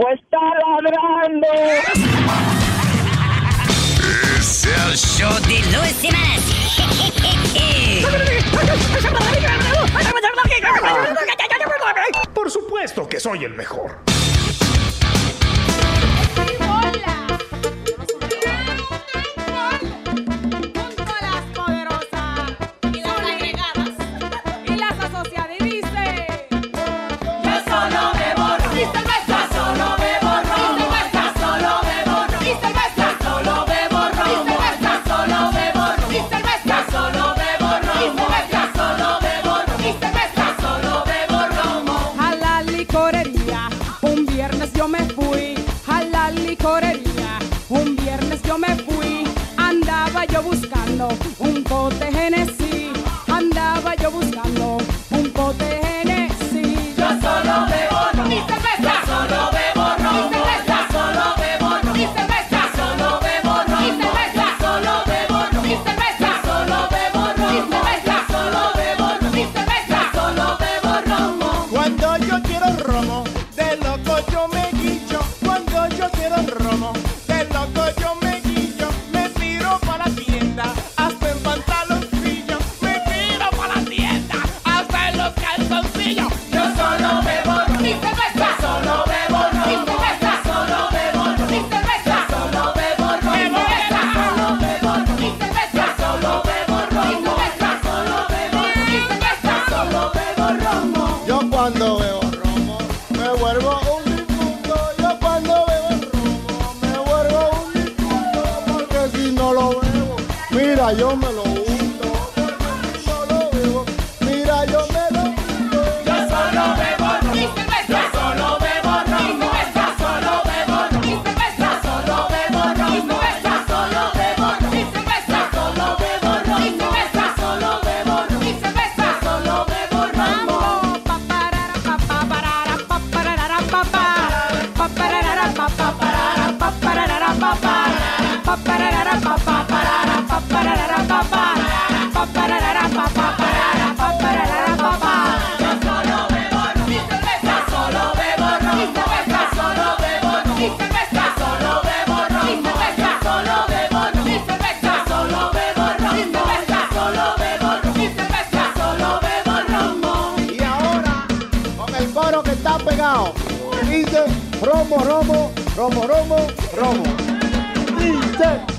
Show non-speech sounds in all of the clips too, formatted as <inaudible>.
pues está ladrando. Es el show de Luis Por supuesto que soy el mejor. Hola. Romo, romo, romo, romo, romo. Step.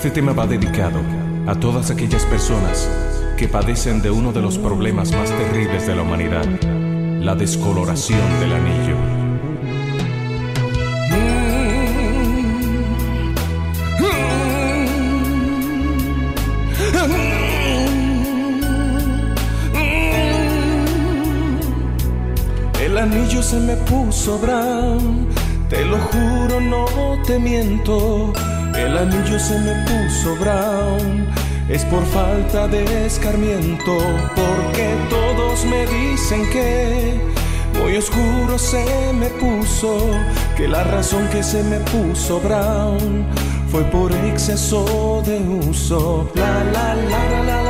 Este tema va dedicado a todas aquellas personas que padecen de uno de los problemas más terribles de la humanidad, la descoloración del anillo. El anillo se me puso brown, te lo juro, no te miento el anillo se me puso brown, es por falta de escarmiento, porque todos me dicen que muy oscuro se me puso, que la razón que se me puso brown fue por exceso de uso. La la la la la la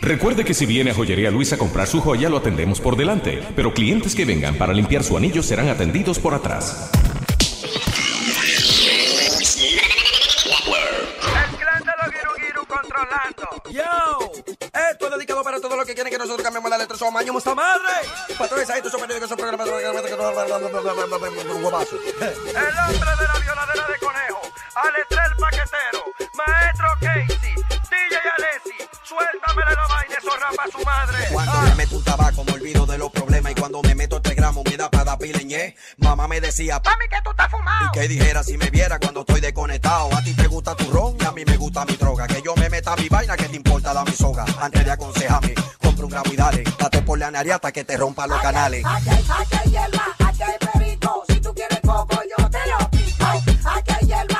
Recuerde que si viene a Joyería Luis a comprar su joya, lo atendemos por delante, pero clientes que vengan para limpiar su anillo serán atendidos por atrás. Yo, esto es dedicado para todos los que quieren que nosotros cambiemos la letra. Somos maño, mucha madre. Patrones, ahí estos son periódicos, son programas. El hombre de la violadera de un tabaco me olvido de los problemas y cuando me meto este gramo me da para pileñé. Mamá me decía, Mami, que tú estás fumado. y que dijera si me viera cuando estoy desconectado. A ti te gusta tu ron y a mí me gusta mi droga. Que yo me meta mi vaina, que te importa la mi soga. Antes de aconsejarme, compra un gramo y dale. Date por la nariz que te rompa los canales. Aquí aquí hay hierba, aquí perico. Si tú quieres coco, yo te lo pico. Aquí hay hierba,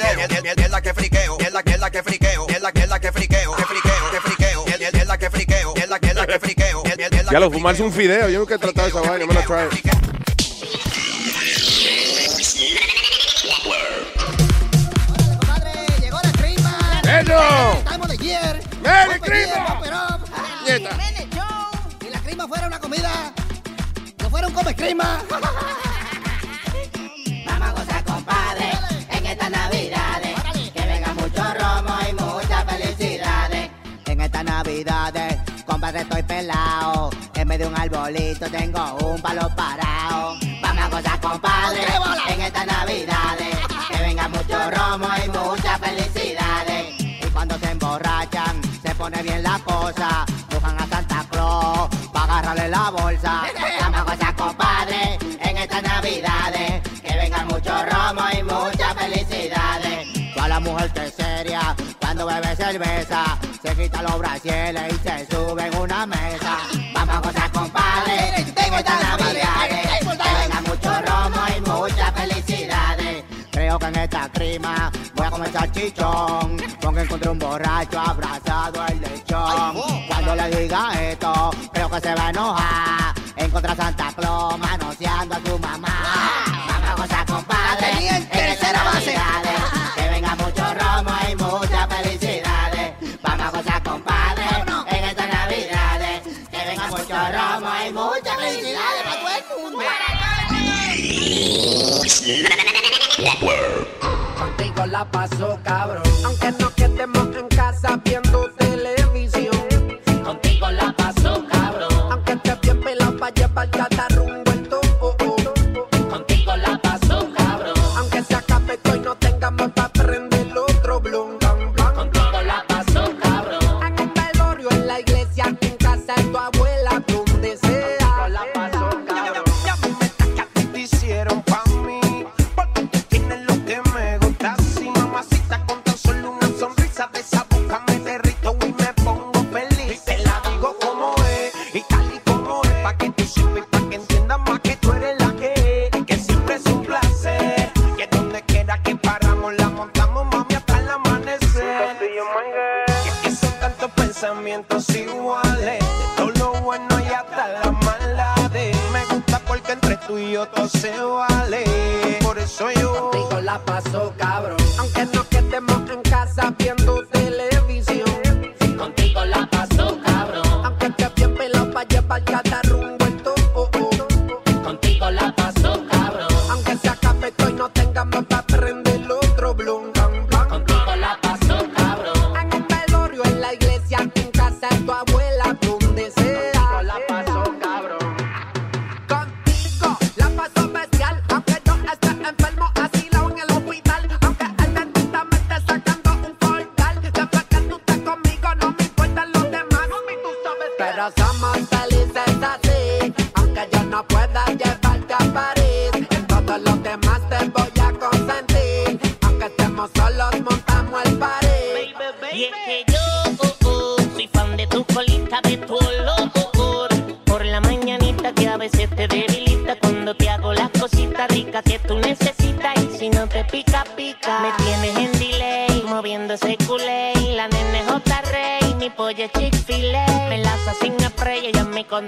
Videos. Es la que friqueo, es la que es la que friqueo, es la que es la que friqueo, que friqueo, que friqueo, es la que friqueo, es la que es la que friqueo. Ya lo fumarse un fideo, yo nunca he tratado esa vaina, me lo trae. Llegó la crima. ¡Eso! Estamos de ayer. ¡Merry Crima! Nieta. Si la crima fuera una comida, no fuera un come crima. Estoy pelado. En vez de un arbolito tengo un palo parado. Vamos a gozar, compadre, en estas navidades. Que venga mucho romo y muchas felicidades. Y cuando se emborrachan, se pone bien la cosa. Buscan a Santa Claus para agarrarle la bolsa. Vamos a gozar, compadre, en estas navidades. Que venga mucho romo y muchas felicidades. Toda la mujer que es seria cuando bebe cerveza. Quita los brasieles y se sube en una mesa. Vamos a gozar, compadre, en estas navidades. Que venga mucho romo y muchas felicidades. Creo que en esta crima voy a comer salchichón. Porque encontré un borracho abrazado al lechón. Cuando le diga esto, creo que se va a enojar. Contigo la paso cabrón. Aunque no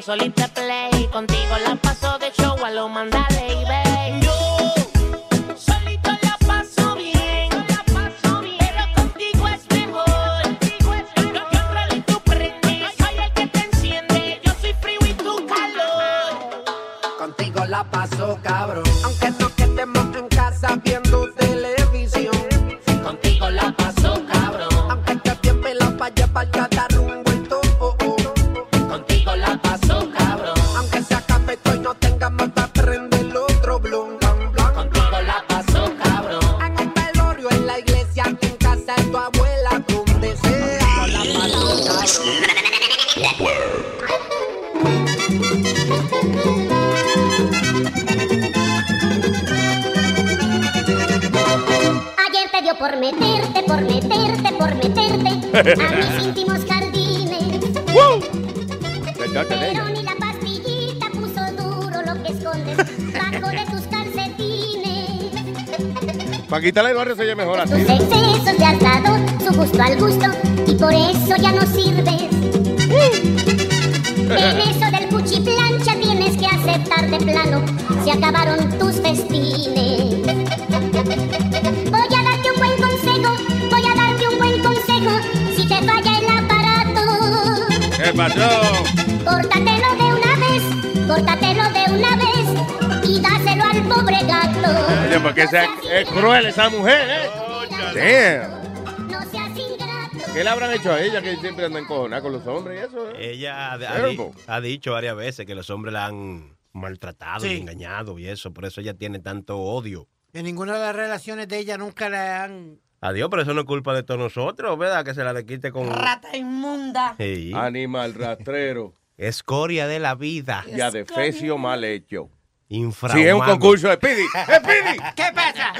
consolita play Paquita el barrio se oye mejor así. Oye, porque esa- es cruel esa mujer, ¿eh? Damn. ¿Qué le habrán hecho a ella que siempre anda encojonada con los hombres y eso? eh? Ella ha, ha di- Terrible. ha dicho varias veces que los hombres la han maltratado y engañado y eso, por eso ella tiene tanto odio. En ninguna de las relaciones de ella nunca le han... Adiós, pero eso no es culpa de todos nosotros, ¿verdad? Que se la quite con... Rata inmunda. Sí. Animal rastrero. Escoria de la vida. Y adefesio mal hecho. Infrahumano. Si es un concurso de Speedy. <laughs> ¡Speedy! ¿Qué pasa?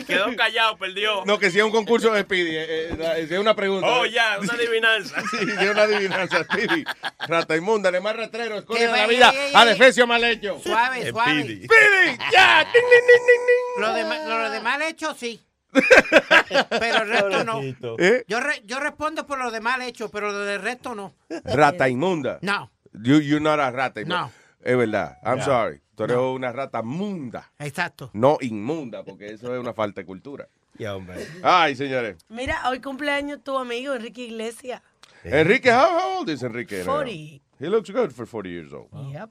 <laughs> Quedó callado, perdió. No, que si es un concurso de Speedy. eh, eh, es una pregunta. Oh, ya, una adivinanza. <laughs> Sí, si es una adivinanza, Speedy. Rata inmunda, animal rastrero, escoria Que de la vida. ey, ey, ey. Adefesio mal hecho. Suave, suave. Speedy. ¡Speedy! ¡Ya! ¡Ding, ding, ding, ding, ding! Lo de, lo de mal hecho, sí. pero el resto no. ¿Eh? Yo, re- yo respondo por lo de mal hecho, pero lo del resto no. Rata inmunda. No. You, you're not a rata. No. Es verdad. I'm sorry. Tú eres una rata munda. Exacto. No inmunda, porque eso es una falta de cultura. <laughs> Ya, hombre. Ay, señores. Mira, hoy cumpleaños tu amigo Enrique Iglesias. Enrique, how, old is Enrique? now? 40. He looks good for 40 years old. Yep.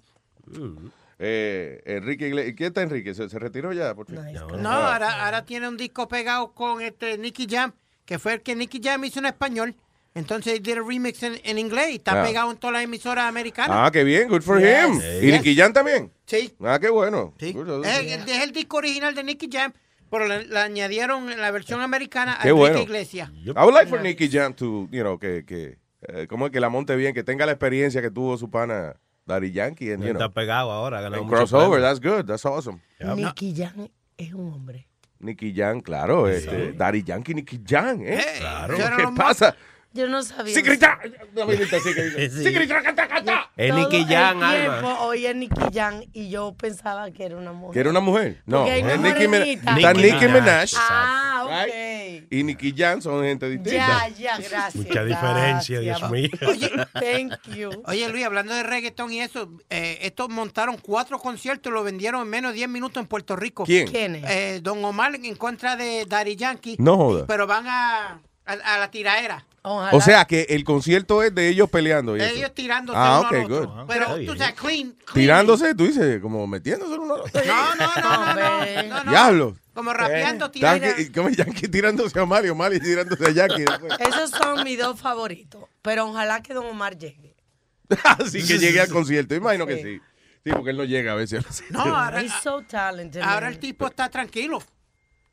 Eh, Enrique Iglesias. ¿Quién está Enrique? ¿Se, se retiró ya? Por fin? No, Ah. ahora, ahora tiene un disco pegado con este Nicky Jam, que fue el que Nicky Jam hizo en español. Entonces did a remix en, en inglés y está Ah. pegado en todas las emisoras americanas. Ah, qué bien. Good for Yes. him. Yes. ¿Y Nicky Jam también? Sí. Ah, qué bueno. Sí. Es, el- es el disco original de Nicky Jam, pero le, le añadieron en la versión americana a Qué bueno. Iglesias. I would like for Nicky Jam to, you know, que, que eh, ¿cómo es que la monte bien? Que tenga la experiencia que tuvo su pana Daddy Yankee. And, you Está know, pegado ahora, en crossover. That's good. That's awesome. Nicky Jam es un hombre. Nicky Jam, claro. Este, Daddy Yankee, Nicky Jam, ¿eh? Claro. ¿Qué pasa? Yo no sabía. Sí, grita. Dame grita, sí, grita. <laughs> Sí. Sí, grita, canta, canta. Es Nicky tiempo Alma. oía Nicky Jam y yo pensaba que era una mujer. ¿Que era una mujer? No, es Nicki Minaj. Está Nicki Minaj. Ah, right? Y Nicky Jam son gente distinta. Ya, ya, gracias. Mucha diferencia, Dios gracias. mío. Oye, Thank you. Oye, Luis, hablando de reggaetón y eso, eh, estos montaron cuatro conciertos y lo vendieron en menos de 10 minutos en Puerto Rico. ¿Quién? ¿Quiénes? Eh, Don Omar en contra de Daddy Yankee. No joda. Pero van a, a, a la tiraera. O sea que el concierto es de ellos peleando. y eso. Ellos tirándose Ah, uno ok, al otro. good. Pero tú sabes, clean, clean. Tirándose, tú dices, como metiéndose uno al otro. No, no, no, no, no, no, no. Diablo. Como rapeando, tirando. Yankee, como Yankee <laughs> tirándose a Mario, Mario tirándose a Yankee. Esos son mis dos favoritos. Pero ojalá que Don Omar llegue. <laughs> Así que llegue al concierto. Imagino que sí. Sí, porque él no llega a veces. No, ahora, He's so talented. ahora el tipo está tranquilo.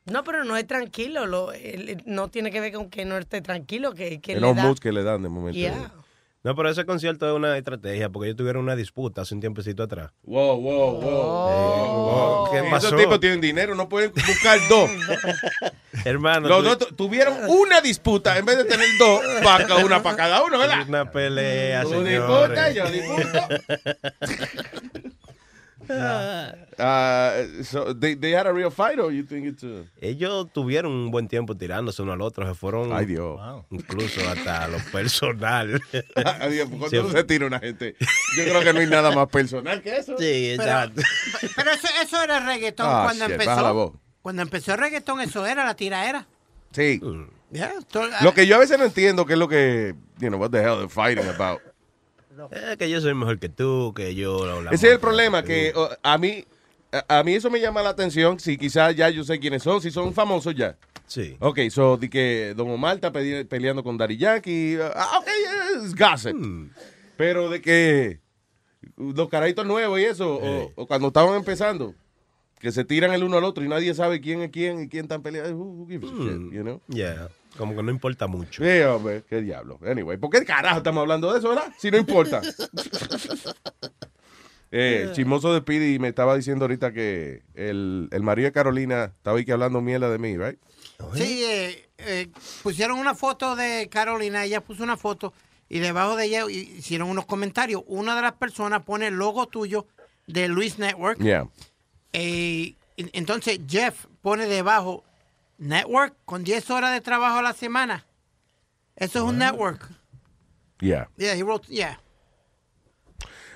No, pero no es tranquilo. Lo, él- no tiene que ver con que no esté tranquilo. Que, que los da. moods que le dan de momento. Yeah. No, pero ese concierto es una estrategia porque ellos tuvieron una disputa hace un tiempecito atrás. Wow, wow, wow. ¿Qué Sí, pasó? Esos tipos tienen dinero, no pueden buscar dos. <laughs> Hermano, Los tú- dos tu- tuvieron una disputa en vez de tener dos, para una para cada uno, ¿verdad? una pelea, Tú disputa, señores. yo disputo. <laughs> <laughs> Uh, so they, they had a real fight or you think it's a... Ellos tuvieron un buen tiempo tirándose uno al otro, se fueron Ay, Dios. incluso hasta lo personal. Adiós, cuando Sí. se tira una gente, yo creo que no hay nada más personal que eso. Sí, Pero, exacto. pero eso, eso era reggaetón Ah, cuando shit, baja la voz. empezó. Cuando empezó el reggaetón, eso era la tiraera. Sí. Yeah, to- Lo que yo a veces no entiendo que es lo que, you know, what the hell they're fighting about. Eh, que yo soy mejor que tú, que yo... la- la- Ese es el problema, que oh, a mí, a, a mí eso me llama la atención, si quizás ya yo sé quiénes son, si son famosos ya. Sí. Ok, so, di que Don Omar está peleando con Daddy Yankee, ah, ok, es gossip. Hmm. Pero de que los caraditos nuevos y eso, o, o cuando estaban empezando, que se tiran el uno al otro y nadie sabe quién es quién y quién están peleando, who, who gives a shit, you know? Yeah, como que no importa mucho. Sí, hombre, qué diablo. Anyway, ¿por qué carajo estamos hablando de eso, verdad? Si no importa. <laughs> eh, el chismoso de Pidi me estaba diciendo ahorita que el, el marido de Carolina estaba ahí que hablando mierda de mí, right? Sí, eh, eh, pusieron una foto de Carolina, ella puso una foto y debajo de ella hicieron unos comentarios. Una de las personas pone el logo tuyo de Luis Network. Yeah. Eh, y- entonces Jeff pone debajo Network con 10 horas de trabajo a la semana. Eso es un network. Yeah. Yeah, he wrote, yeah.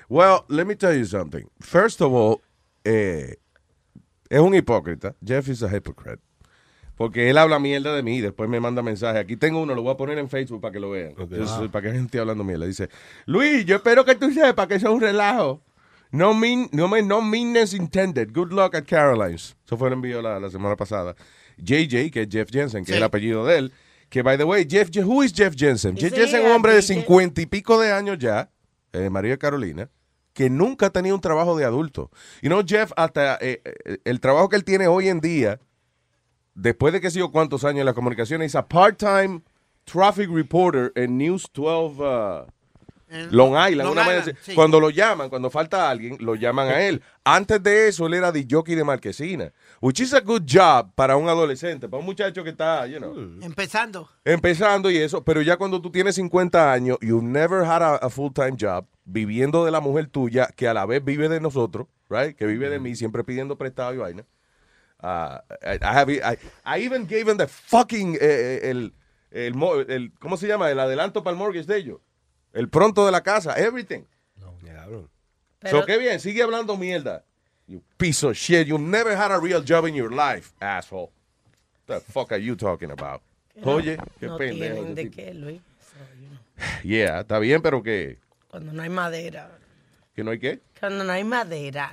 Well, let me tell you something. First of all, eh, es un hipócrita. Jeff is a hypocrite. Porque él habla mierda de mí y después me manda mensaje. Aquí tengo uno, lo voy a poner en Facebook para que lo vean. Entonces, Ah. Para que la gente esté hablando mierda. Dice, Luis, yo espero que tú sepas que eso es un relajo. No, mean, no, me- no meanness intended. Good luck at Caroline's. Eso fue el envío la, la semana pasada. JJ, que es Jeff Jensen, que es el apellido de él. Que, by the way, Jeff, who is Jeff Jensen? Jeff Jensen es un hombre de cincuenta y pico de años ya, eh, María Carolina, que nunca ha tenido un trabajo de adulto. Y no, Jeff, hasta eh, eh, el trabajo que él tiene hoy en día, después de que sido cuántos años en la comunicación, es a part-time traffic reporter en News 12 uh, Long Island. Long una Island, sí. Cuando lo llaman, cuando falta alguien, lo llaman a él. Antes de eso, él era de jockey de marquesina. Which is a good job para un adolescente, para un muchacho que está, you know, Empezando. empezando y eso. Pero ya cuando tú tienes 50 años, you've never had a, a full-time job, viviendo de la mujer tuya, que a la vez vive de nosotros, right? Que vive de mí, siempre pidiendo prestado y vaina. Uh, I, I have, I, I even gave him the fucking, eh, eh, el, el, ¿cómo se llama? El adelanto para el mortgage de ellos. El pronto de la casa, everything. Pero- so, qué bien, sigue hablando mierda. You piece of shit. You never had a real job in your life, asshole. The fuck are you talking about? Oye, qué no pendejo. de tipo. qué, Luis. Yeah, está bien, pero que, Cuando no hay madera. que no hay qué. Cuando no hay madera.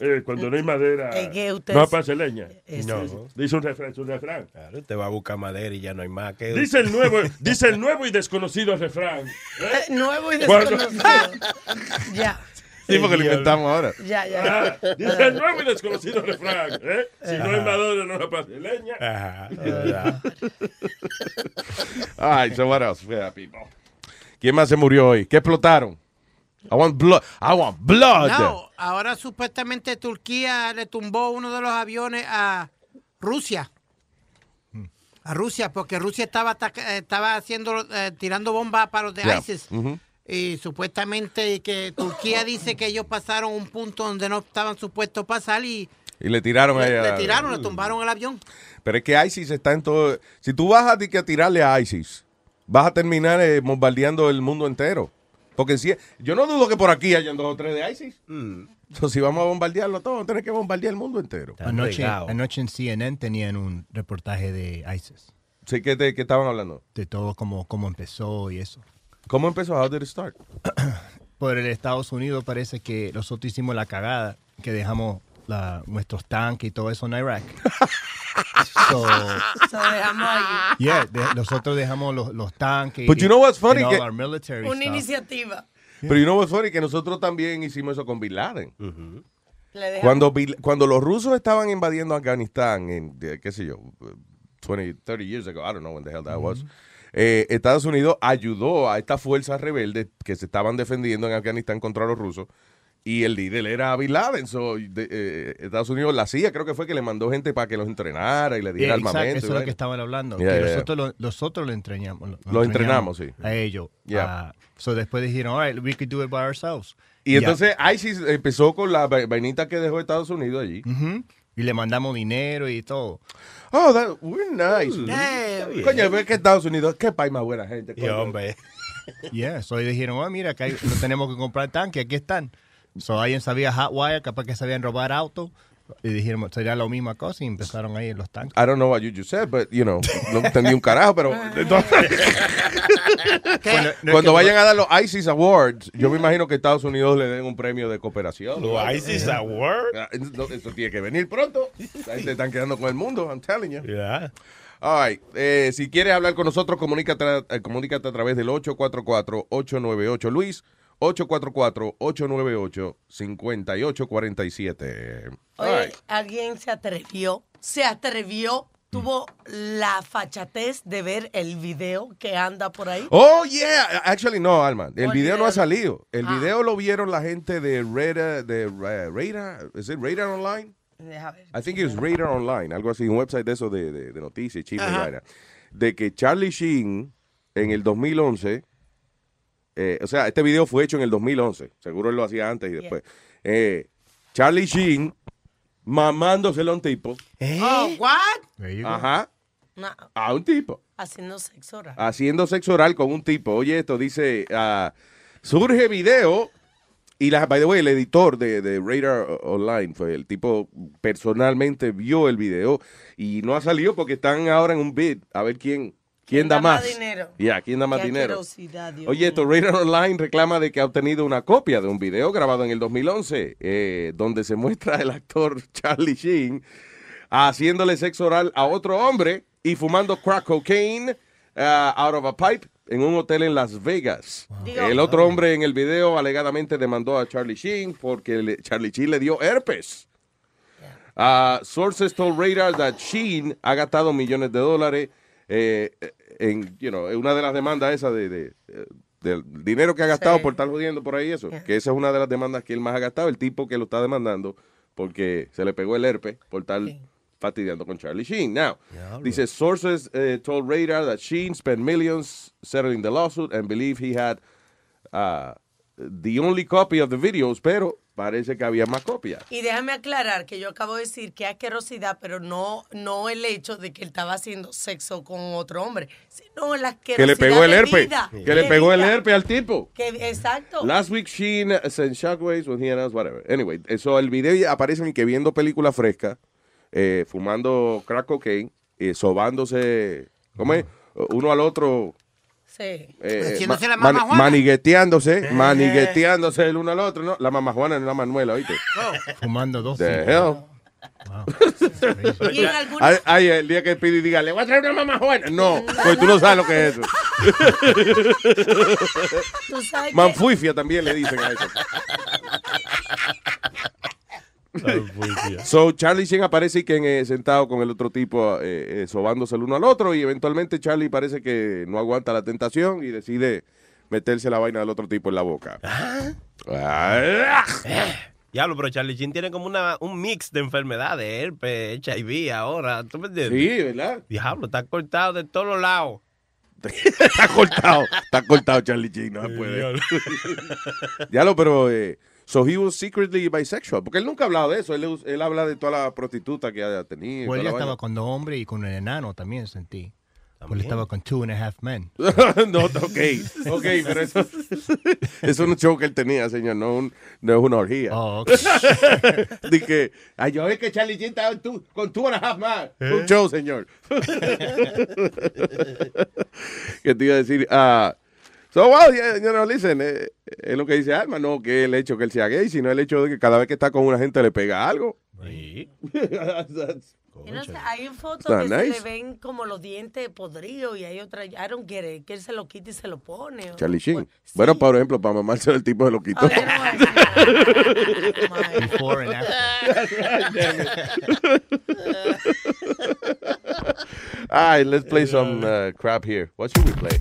Eh, cuando no hay madera, Es que usted- no pase leña. No. Dice un refrán, es un refrán. Claro, te va a buscar madera y ya no hay más que... Dice el nuevo, dice el nuevo y desconocido refrán. Eh, <laughs> Nuevo y desconocido. <laughs> ya. Sí, porque lo inventamos ahora. Ya, ya. Ah, dice el nuevo y desconocido refrán. ¿eh? Si no hay madera, no pase leña. Ajá. All right, so what else? Yeah, people. ¿Quién más se murió hoy? ¿Qué explotaron? I want blood. I want blood. No, ahora supuestamente Turquía le tumbó uno de los aviones a Rusia. A Rusia, porque Rusia estaba eh, estaba haciendo eh, tirando bombas para los de Yeah. ISIS. Mhm. Y supuestamente que Turquía dice que ellos pasaron un punto donde no estaban supuestos pasar y Y le tiraron Le, a- le tiraron, le tumbaron el avión. Pero es que ISIS está en todo. Si tú vas a, a tirarle a ISIS, vas a terminar eh, bombardeando el mundo entero. Porque si, yo no dudo que por aquí hayan dos o tres de ISIS. Entonces, si vamos a bombardearlo todo, vamos a tener que bombardear el mundo entero. Anoche, anoche en CNN tenían un reportaje de ISIS. Sí, ¿qué, te- qué estaban hablando? De todo cómo, cómo empezó y eso. ¿Cómo empezó? How did it start? <clears throat> Por el Estados Unidos parece que nosotros hicimos la cagada que dejamos la- nuestros tanques y todo eso en Irak. <laughs> so, So, dejamos ahí. yeah, de- nosotros dejamos los, los tanques. But you know what's funny? Que- our military Una stuff. iniciativa. Pero you know what's funny? Que nosotros también hicimos eso con Bin Laden. Dejamos- Cuando, cuando los rusos estaban invadiendo Afganistán en, qué sé yo, 20, 30 years ago, I don't know when the hell that was, eh, Estados Unidos ayudó a estas fuerzas rebeldes que se estaban defendiendo en Afganistán contra los rusos y el líder era Bin Laden. So, de- eh, Estados Unidos, la CIA creo que fue que le mandó gente para que los entrenara y le diera Yeah, exacto, armamento. eso y es lo que estaban hablando. Yeah, que yeah, yeah. nosotros, lo, nosotros lo entrenamos. Lo, Lo entrenamos, sí. A ellos. Yeah. Ah, so después dijeron, all right, we could do it by ourselves. Y Ya. entonces ISIS empezó con la va- vainita que dejó Estados Unidos allí. Ujú. Y le mandamos dinero y todo. Oh, that, we're nice. Damn. Coño, ves que Estados Unidos, qué país más buena gente. coño. hombre. <laughs> Yeah, so ahí dijeron, oh, mira, que hay- no tenemos que comprar tanques, aquí están. So alguien sabía hotwire, capaz que sabían robar autos. Y dijeron, sería la misma cosa y empezaron ahí en los tanques. I don't know what you just said, but, you know, no entendí un carajo, pero... <laughs> Bueno, no Cuando que- vayan a dar los ISIS Awards, yo me imagino que Estados Unidos le den un premio de cooperación. ¿Los. ISIS Awards? Ah, no, Eso tiene que venir pronto. La gente están quedando con el mundo, I'm telling you. Yeah. All right. Eh, si quieres hablar con nosotros, comunícate, a- eh, comunícate a través del 844-898. Luis, 844-898-5847. All Oye, right. alguien se atrevió, se atrevió, tuvo la fachatez de ver el video que anda por ahí. Oh, yeah. Actually, no, Alma. El ¿Cuál video no ha salido. El Ah. video lo vieron la gente de Radar, de Ra- Radar, ¿es it Radar Online? Deja ver. I think it's Radar Online, algo así, un website de eso de, de, de noticias, chismes. De que Charlie Sheen en el 2011, eh, o sea, este video fue hecho en el 2011, seguro él lo hacía antes y después. Eh, Charlie Sheen mamándoselo a un tipo. Oh, what? Ajá, No, a un tipo. haciendo sexo oral. haciendo sexo oral con un tipo. Oye, esto dice, ah, surge video y la, by the way, el editor de, de Radar Online fue el tipo personalmente vio el video y no ha salido porque están ahora en un bid a ver quién quién da, más. dinero? Ya, quién da más Qué dinero. Oye, esto Radar Online reclama de que ha obtenido una copia de un video grabado en el 2011 eh, donde se muestra el actor <laughs> Charlie Sheen haciéndole sexo oral a otro hombre y fumando crack cocaine uh, out of a pipe en un hotel en Las Vegas. El otro hombre en el video alegadamente demandó a Charlie Sheen porque le- Charlie Sheen le dio herpes. Uh, sources told Radar that Sheen ha gastado millones de dólares eh, en, you know, una de las demandas esas de, de- eh, del dinero que ha gastado Sí. por estar jodiendo por ahí eso, que esa es una de las demandas que él más ha gastado, el tipo que lo está demandando porque se le pegó el herpes por estar fastidiando con Charlie Sheen. Now, dice sources eh, told Radar that Sheen spent millions settling the lawsuit and believe he had uh, the only copy of the videos, pero parece que había más copias. Y déjame aclarar que yo acabo de decir que asquerosidad, pero no, no el hecho de que él estaba haciendo sexo con otro hombre, sino la asquerosidad Que le pegó el herpes. Que le pegó el herpes al tipo. Que, exacto. Last week, Sheen sent shockwaves when he announced whatever. Anyway, eso el video aparece en que viendo película fresca, eh, fumando crack cocaine, eh, sobándose, ¿cómo es? Uno al otro. Sí. eh, Haciéndose la ma- mani- mamajuana. manigueteándose, manigueteándose el uno al otro, ¿no? La mamajuana no la Manuela, ¿oíste? Fumando dos. The? Y algunos- Ay, ay, el día que pide y diga, le voy a traer una mamajuana. No, pues tú no sabes lo que es eso. Tú sabes que- Manfuifia también le dicen a eso. So Charlie Sheen aparece que eh, sentado con el otro tipo eh, eh, sobándose el uno al otro y eventualmente Charlie parece que no aguanta la tentación y decide meterse la vaina del otro tipo en la boca. Ah. Diablo, pero Charlie Sheen tiene como una, un mix de enfermedades, herpes, HIV ahora, ¿tú me entiendes? Sí, ¿verdad? Diablo, está cortado de todos los lados. <laughs> está cortado, está cortado Charlie Sheen, no se puede. Diablo, <laughs> pero eh, So he was secretly bisexual. Porque él nunca ha hablado de eso. Él, él habla de toda la prostituta que haya tenido. Pues él estaba vaina. con dos hombres y con un enano también sentí. Pues él estaba con two and a half men. <laughs> no, ok, ok, pero eso, eso es un show que él tenía, señor, no, un- no es una orgía. Oh, <laughs> Dije, ay, yo es que Charlie Sheen estaba con two and a half man. ¿Eh? Un show, señor. <laughs> que te iba a decir, ah, so, well, yeah, you know, listen, eh, es lo que dice Alma, no que el hecho que él sea gay, sino el hecho de que cada vez que está con una gente le pega algo. That's- Y no sé, hay fotos que se le ven como los dientes podridos y hay otra, I don't get it, que él se lo quita y se lo pone. o- Charlie Sheen. Bueno, por ejemplo, para mamarse el tipo de loquito. <laughs> Before and <laughs> All right, let's play some <laughs> uh, crap here. What should we play?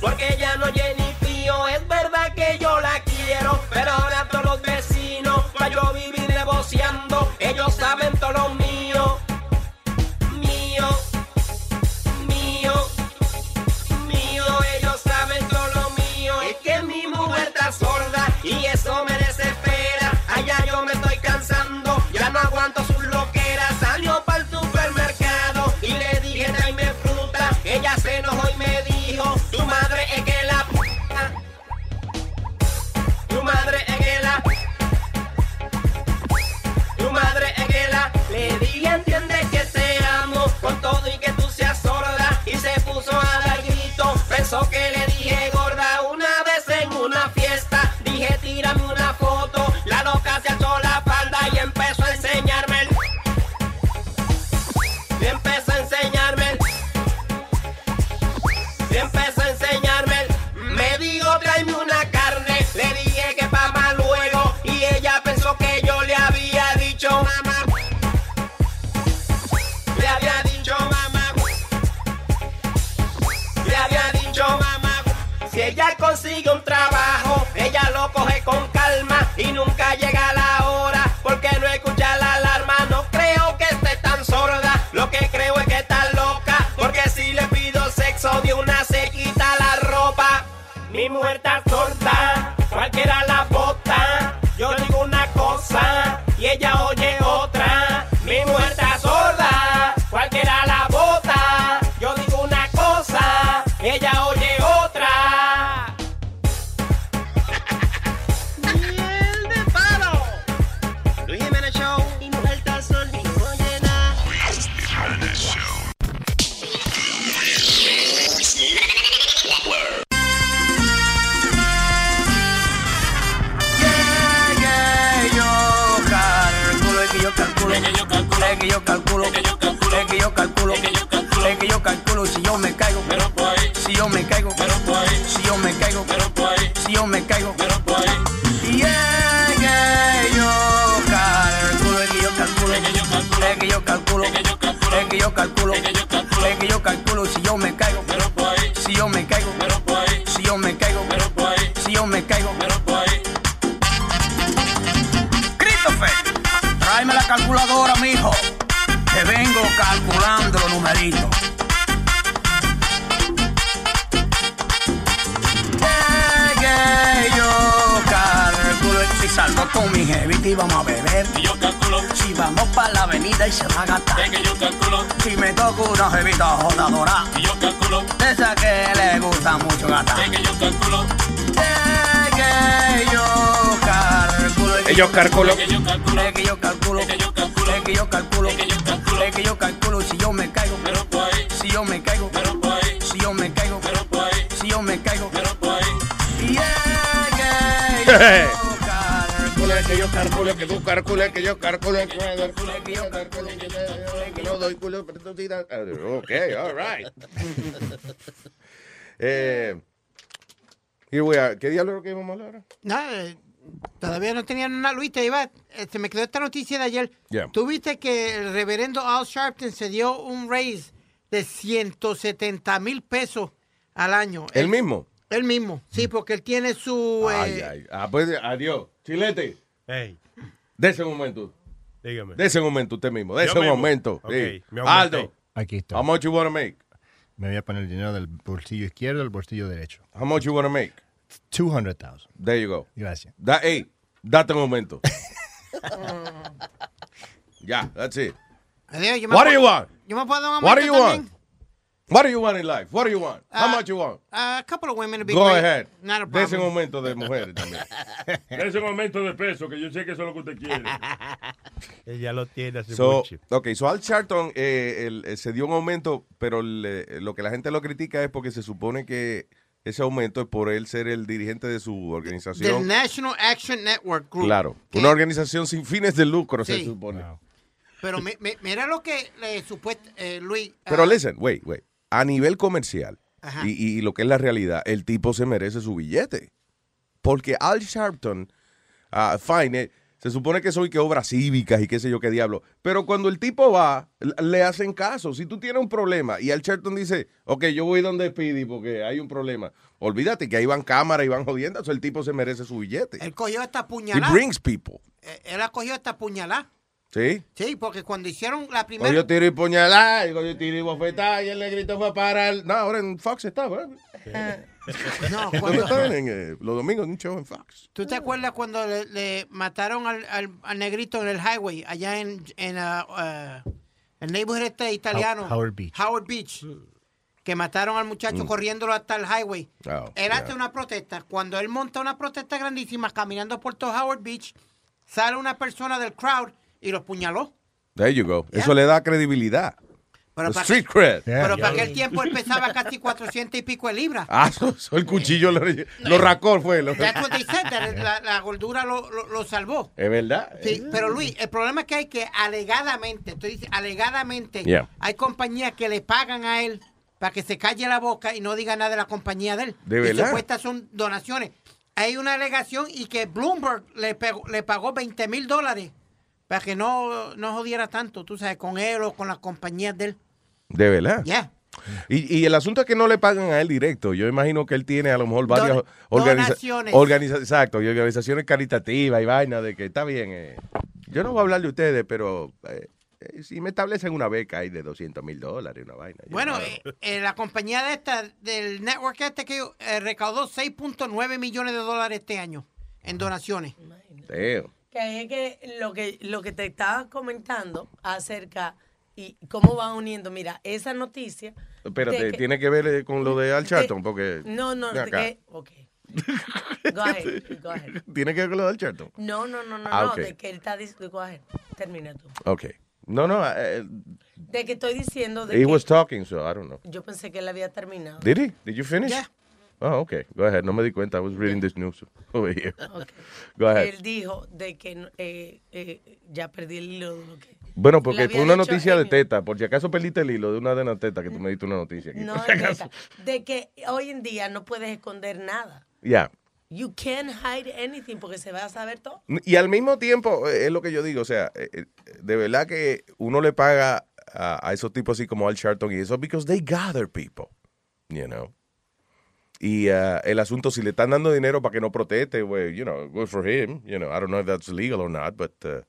Porque ya no calma y que Ellos calculo. Es que yo calculo. Es que yo calculo. Es que yo calculo. Es que yo calculo. Es que yo calculo. Es que yo calculo si yo me caigo. Si yo me caigo. Si yo me caigo. Si yo me caigo. Y es que yo calculo. Es que yo calculo, que tú calcules, que yo calculo, que yo calculo, que yo calculo, que yo doy culo, pero tú tiras. Ok, all right. eh, here we are. ¿Qué lo que íbamos a hablar ahora? Eh, todavía no tenían una Luis, iba, se me quedó esta noticia de ayer. Yeah. ¿Tú viste que el reverendo Al Sharpton se dio un raise de 170 mil pesos al año? ¿El mismo? Él mismo, sí, porque él tiene su... Ay, eh, ay. Ah, pues, adiós. Chilete. Hey. Dese un momento. Dígame. Dese un momento usted mismo. Yo un mismo. momento. Ok, Sí. me aumenté. Aldo. Aquí está. How much you want to make? Me voy a poner el dinero del bolsillo izquierdo al bolsillo derecho. How much you want to make? 200,000. There you go. Gracias. Da, hey, date un momento. <laughs> Ya, that's it. adiós, yo me What do you want? Yo me puedo dar un What do you también. want? What do you want in life? What do you want? How Ah, much you want? A couple of women to be Go great. ahead. Not a Dese un problem. momento de mujeres también. <laughs> Ese momento de peso, que yo sé que eso es lo que usted quiere. <laughs> Ella lo tiene hace So, mucho. ok, so Al Sharpton eh, el- eh, se dio un aumento, pero le- lo que la gente lo critica es porque se supone que ese aumento es por él ser el dirigente de su Del organización. National Action Network Group. Claro, una organización sin fines de lucro se Sí. supone. Pero mi- mi- mira lo que le supuesto, eh, Luis. Pero ah, listen, wait, wait. A nivel comercial y, y lo que es la realidad, el tipo se merece su billete. Porque Al Sharpton, ah, fine, eh, se supone que soy que obras cívicas y qué sé yo qué diablo. Pero cuando el tipo va, le hacen caso. Si tú tienes un problema y Al Sharpton dice, ok, yo voy donde Speedy porque hay un problema. Olvídate que ahí van cámaras y van jodiendo. el tipo se merece su billete. Él cogió esta He puñalada. brings people. Eh, Él ha cogido esta puñalada. ¿Sí? Sí, porque cuando hicieron la primera. Cogió tiro y puñalada, y cogió tiro y bofetada, y el negrito fue a parar. No, ahora en Fox está, ¿verdad? No, ¿Dónde cuando, están? En, eh, los domingos en un show en Fox. ¿Tú te acuerdas cuando le, le mataron al, al- al negrito en el highway, allá en, en ah, ah, el neighborhood este italiano? How- Howard Beach. Howard Beach. Que mataron al muchacho Mm. corriéndolo hasta el highway. Oh, él yeah. hace una protesta. Cuando él monta una protesta grandísima caminando por todo Howard Beach, sale una persona del crowd y lo puñaló. There you go. Eso le da credibilidad. Pero para street cred. Pero para aquel tiempo él pesaba casi 400 y pico de libras. <laughs> Ah, eso, eso el cuchillo lo, lo racó, fue. Lo, That's what they said, that la, la gordura lo, lo- lo salvó. es verdad. Sí, pero Luis, el problema es que hay que alegadamente, estoy diciendo, alegadamente, Yeah. hay compañías que le pagan a él para que se calle la boca y no diga nada de la compañía de él. ¿De y verdad? supuestas son donaciones. Hay una alegación y que Bloomberg le, pegó- le pagó 20 mil dólares para que no, no jodiera tanto, tú sabes, con él o con las compañías de él. De verdad. Ya. Y, y el asunto es que no le pagan a él directo. Yo imagino que él tiene a lo mejor varias Don- organiza- exacto, y organizaciones caritativas y vaina de que está bien. eh, yo no voy a hablar de ustedes, pero eh, eh, si me establecen una beca ahí de 200 mil dólares, una vaina. Bueno, no- eh, eh, la compañía de esta, del network este que recaudó 6.9 millones de dólares este año en donaciones. Damn. Que es que lo que lo que te estaba comentando acerca y cómo van uniendo, mira, esa noticia. Espérate, que- tiene que ver con lo de Al Charlton, porque... No, no, que, ok. Go ahead, go ahead. Tiene que ver con lo de Al Charlton. No, no, no, no, Ah, no, ok. de que él está diciendo, go ahead, termina tú. Ok. No, no, eh, De que estoy diciendo de he que was talking, so I don't know. yo pensé que él había terminado. Did he? Did you finish? Yeah. Oh, okay. Go ahead. No me di cuenta. I was reading this news over here. <laughs> Ok. Go ahead. Él dijo de que eh, eh, ya perdí el hilo de lo que Bueno, porque fue una noticia de teta. Por si acaso perdiste el hilo de una de las tetas que tú me diste una noticia aquí. No, por si es acaso. neta. de que hoy en día no puedes esconder nada. Ya. You can't hide anything porque se va a saber todo. Y al mismo tiempo, eh, es lo que yo digo, o sea, de verdad que uno le paga a, a esos tipos así como Al Sharpton y eso, because they gather people, you know. Y uh, el asunto, si le están dando dinero para que no proteste, well, you know, good for him, you know, I don't know if that's legal or not, but, uh,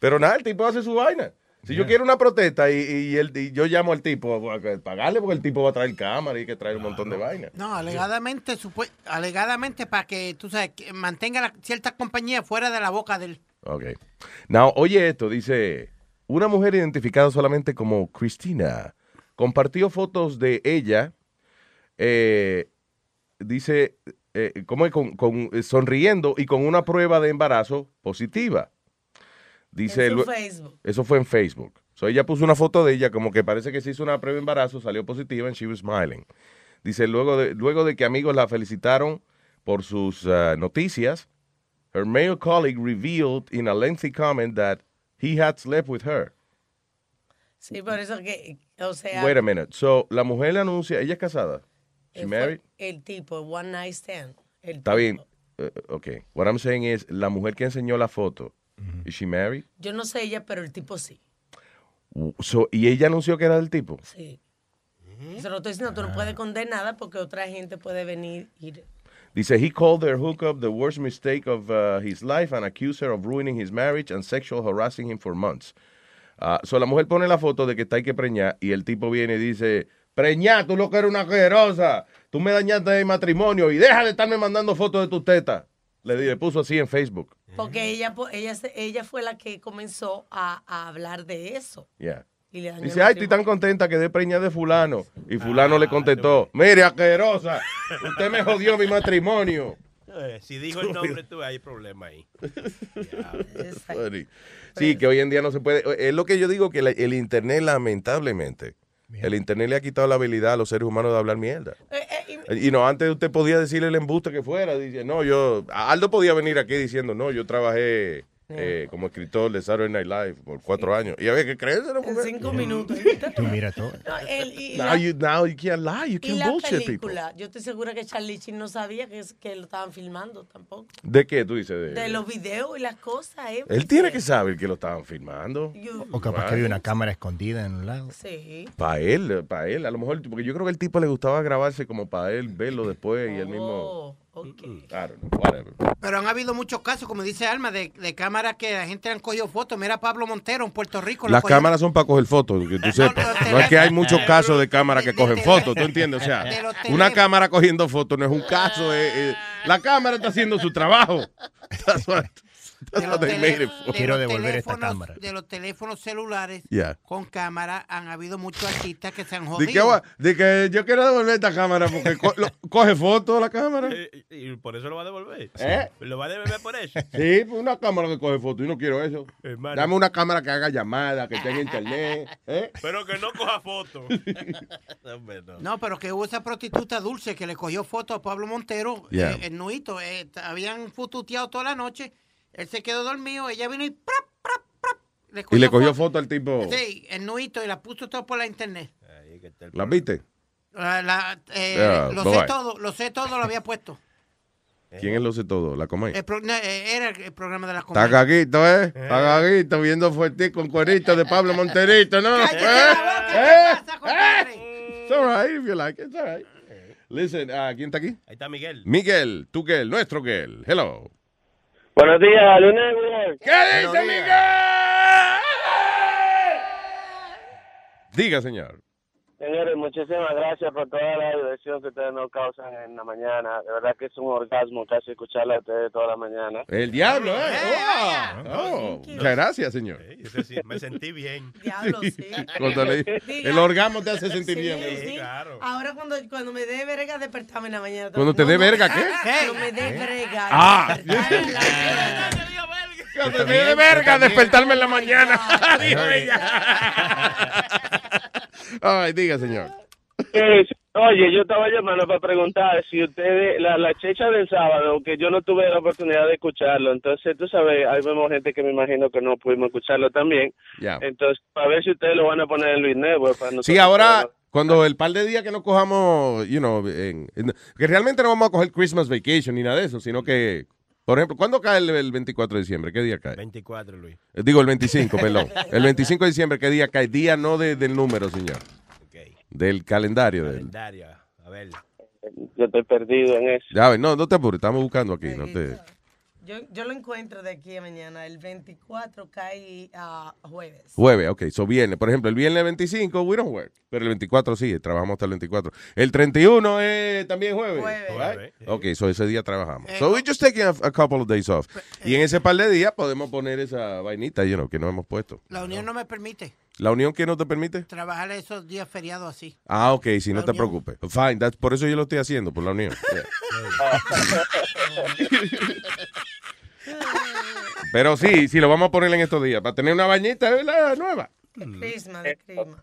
pero nada, el tipo hace su vaina. Si yo quiero una protesta y, y, el- y yo llamo al tipo pagarle porque el tipo va a traer cámara y que traer un montón de vainas. No, alegadamente, supue- alegadamente para que, tú sabes, que mantenga la, cierta compañía fuera de la boca del... Ok. Now, oye esto, dice, una mujer identificada solamente como Cristina compartió fotos de ella, eh, dice, eh, como con, con- eh, sonriendo y con una prueba de embarazo positiva. Dice, En su Facebook. Eso fue en Facebook. So, ella puso una foto de ella como que parece que se hizo una prueba de embarazo, salió positiva and she was smiling. Dice, luego de, luego de que amigos la felicitaron por sus ah, noticias, her male colleague revealed in a lengthy comment that he had slept with her. Sí, por eso que, o sea, Wait a minute. So, la mujer le anuncia, ella es casada. She married? el tipo, one night stand. El Está bien. Eh, ok. What I'm saying is, la mujer que enseñó la foto, is she married? Yo no sé ella, pero el tipo sí. So, y ella anunció que era del tipo. Sí. Eso lo estoy diciendo, tú no puedes condenar nada porque otra gente puede venir y... Dice, he called their hookup the worst mistake of uh, his life and accused her of ruining his marriage and sexual harassing him for months. Ah, so la mujer pone la foto de que está hay que preñar y el tipo viene y dice, preñar, tú lo que eres una asquerosa, tú me dañaste el matrimonio y deja de estarme mandando fotos de tus tetas. Le, le puso así en Facebook. Porque ella, ella, ella fue la que comenzó a, a hablar de eso. Yeah. Y le Dice, ay, estoy tan contenta que de preñar de fulano. Y fulano le contestó, mire, asquerosa, usted me jodió mi matrimonio. Eh, si dijo el nombre, tú hay problema ahí. Sí, que hoy en día no se puede. Es lo que yo digo, que la- el Internet, lamentablemente, el Internet le ha quitado la habilidad a los seres humanos de hablar mierda. Y no, antes usted podía decirle el embuste que fuera. Dice, no, yo. Aldo podía venir aquí diciendo, no, yo trabajé eh, como escritor de Saturday Night Live por cuatro años. Y había que creérselo. En cinco minutos. <laughs> Tú mira todo. No, el- y, Now la, you, now you can't lie, you y can't la bullshit people. película, yo estoy segura que Charlie Sheen no sabía que, es- que lo estaban filmando tampoco. ¿De qué tú dices? De los videos y las cosas, ¿eh? Él tiene que saber que lo estaban filmando. O capaz que había una cámara escondida en un lado. Sí. Para él, para él, a lo mejor, porque yo creo que el tipo le gustaba grabarse como para él verlo después y él mismo. I don't know, whatever. Pero han habido muchos casos, como dice Alma, de, de cámaras que la gente han cogido fotos. Mira a Pablo Montero en Puerto Rico. Las cogió- cámaras son para coger fotos, que tú sepas. No es que hay muchos casos de cámaras que cogen fotos, ¿tú entiendes? O sea, una cámara cogiendo fotos no es un caso. eh, eh, la cámara está haciendo su trabajo. <laughs> That's what, that's what they made it for. de los teléfonos- De los teléfonos celulares Yeah. con cámara han habido muchos artistas que se han De jodido. que, de que yo quiero devolver esta cámara porque co- lo- <laughs> coge fotos la cámara. Eh, Y por eso lo va a devolver. ¿Eh? Lo va a devolver por eso. Sí, pues una cámara que coge fotos. Yo no quiero eso. Hermano. Dame una cámara que haga llamadas, que tenga internet. ¿eh? <laughs> Pero que no coja fotos. <laughs> No. No, pero que hubo esa prostituta dulce que le cogió foto a Pablo Montero, Yeah. eh, el nuito. eh, habían fututeado toda la noche. Él se quedó dormido, ella vino y ¡prap, prap, prap! Y le cogió foto al tipo. Sí, el nuito y la puso todo por la internet. ¿Las viste? La- la- eh, Yeah, lo sé todo, lo sé todo, lo había puesto. ¿Quién es lo sé todo? ¿La Comay? El pro- no, eh, era el programa de la Está comedia. gaguito, ¿eh? Está gaguito, viendo fuertico con cuerito de Pablo Monterito, ¿no? ¿Eh? ¿Eh? ¿Eh? It's all right if you like it, it's all right. Listen, ah, ¿quién está aquí? Ahí está Miguel. Miguel, tu Gel, nuestro Gel. Hello. Buenos días, Lunes. ¿Qué dice Miguel? Diga, señor. Señores, muchísimas gracias por toda la diversión que ustedes nos causan en la mañana. De verdad que es un orgasmo casi escucharla a ustedes toda la mañana. El diablo, ¿eh? Oh, muchas gracias, señor. Yo sí, me sentí bien. <laughs> Diablo, sí. Diga. el orgasmo te hace sentir Sí, bien. sí. Ahora cuando, cuando me dé verga, despertarme en la mañana. Cuando te dé verga, ¿qué? <laughs> Cuando me dé verga. Ah. despertarme en la mañana. Cuando me dé verga despertarme en la mañana. <laughs> Dijo ella. Ay, diga, señor. Oye, yo estaba llamando para preguntar si ustedes, la, la checha del sábado, que yo no tuve la oportunidad de escucharlo, entonces tú sabes, hay vemos gente que me imagino que no pudimos escucharlo también. Ya. Entonces, para ver si ustedes lo van a poner en Luis Network. Para Sí, ahora, poderlo- cuando el par de días que nos cojamos, you know, en- en- que realmente no vamos a coger Christmas vacation ni nada de eso, sino que, por ejemplo, ¿cuándo cae el, el 24 de diciembre? ¿Qué día cae? 24, Luis. Eh, Digo, el 25, perdón. <laughs> El 25 de diciembre, ¿qué día cae? Día no de- del número, señor. Del calendario. Del, Calendario. A ver. Yo estoy perdido en eso. ya, no, no te apures, estamos buscando aquí. No te, Yo, yo lo encuentro de aquí a mañana. El 24 cae a jueves. jueves, ok, so viernes. Por ejemplo, el viernes 25, we don't work. Pero el 24 sí, trabajamos hasta el 24. El 31 es también jueves. Jueves. right? Ok, so ese día trabajamos. So we just taking a, a couple of days off. Y en ese par de días podemos poner esa vainita, you know, que no hemos puesto. La unión no me permite ¿La unión que no te permite? trabajar esos días feriados así. Ah, ok, si no te preocupes. Fine, that's- por eso yo lo estoy haciendo, por la unión. <laughs> <laughs> <laughs> Pero sí, sí, lo vamos a poner en estos días, para tener una bañita ¿verdad? nueva. De Christmas, de Christmas.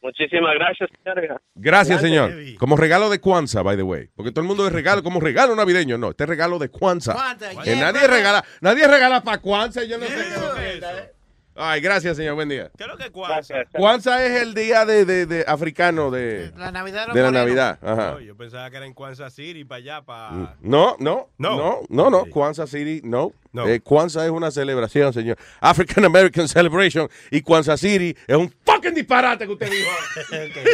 Muchísimas gracias, señora. Gracias, señor. Como regalo de Kwanzaa, by the way. Porque todo el mundo es regalo, como regalo navideño. No, este es regalo de Kwanzaa. Que yeah, nadie regala, nadie regala para Kwanzaa, yo no sé qué es eso. Ay, gracias, señor, buen día. ¿Qué es lo que cuadra? Kwanzaa es el día de, de- de africano de, La Navidad de la. Navidad. Ajá. No, yo pensaba que era en Kansas City, para allá, para... No, no, No. no, no, no, Kwanzaa City, no. No. Eh, Kwanzaa es una celebración, señor. African American Celebration y Kwanzaa City es un fucking disparate que usted dijo.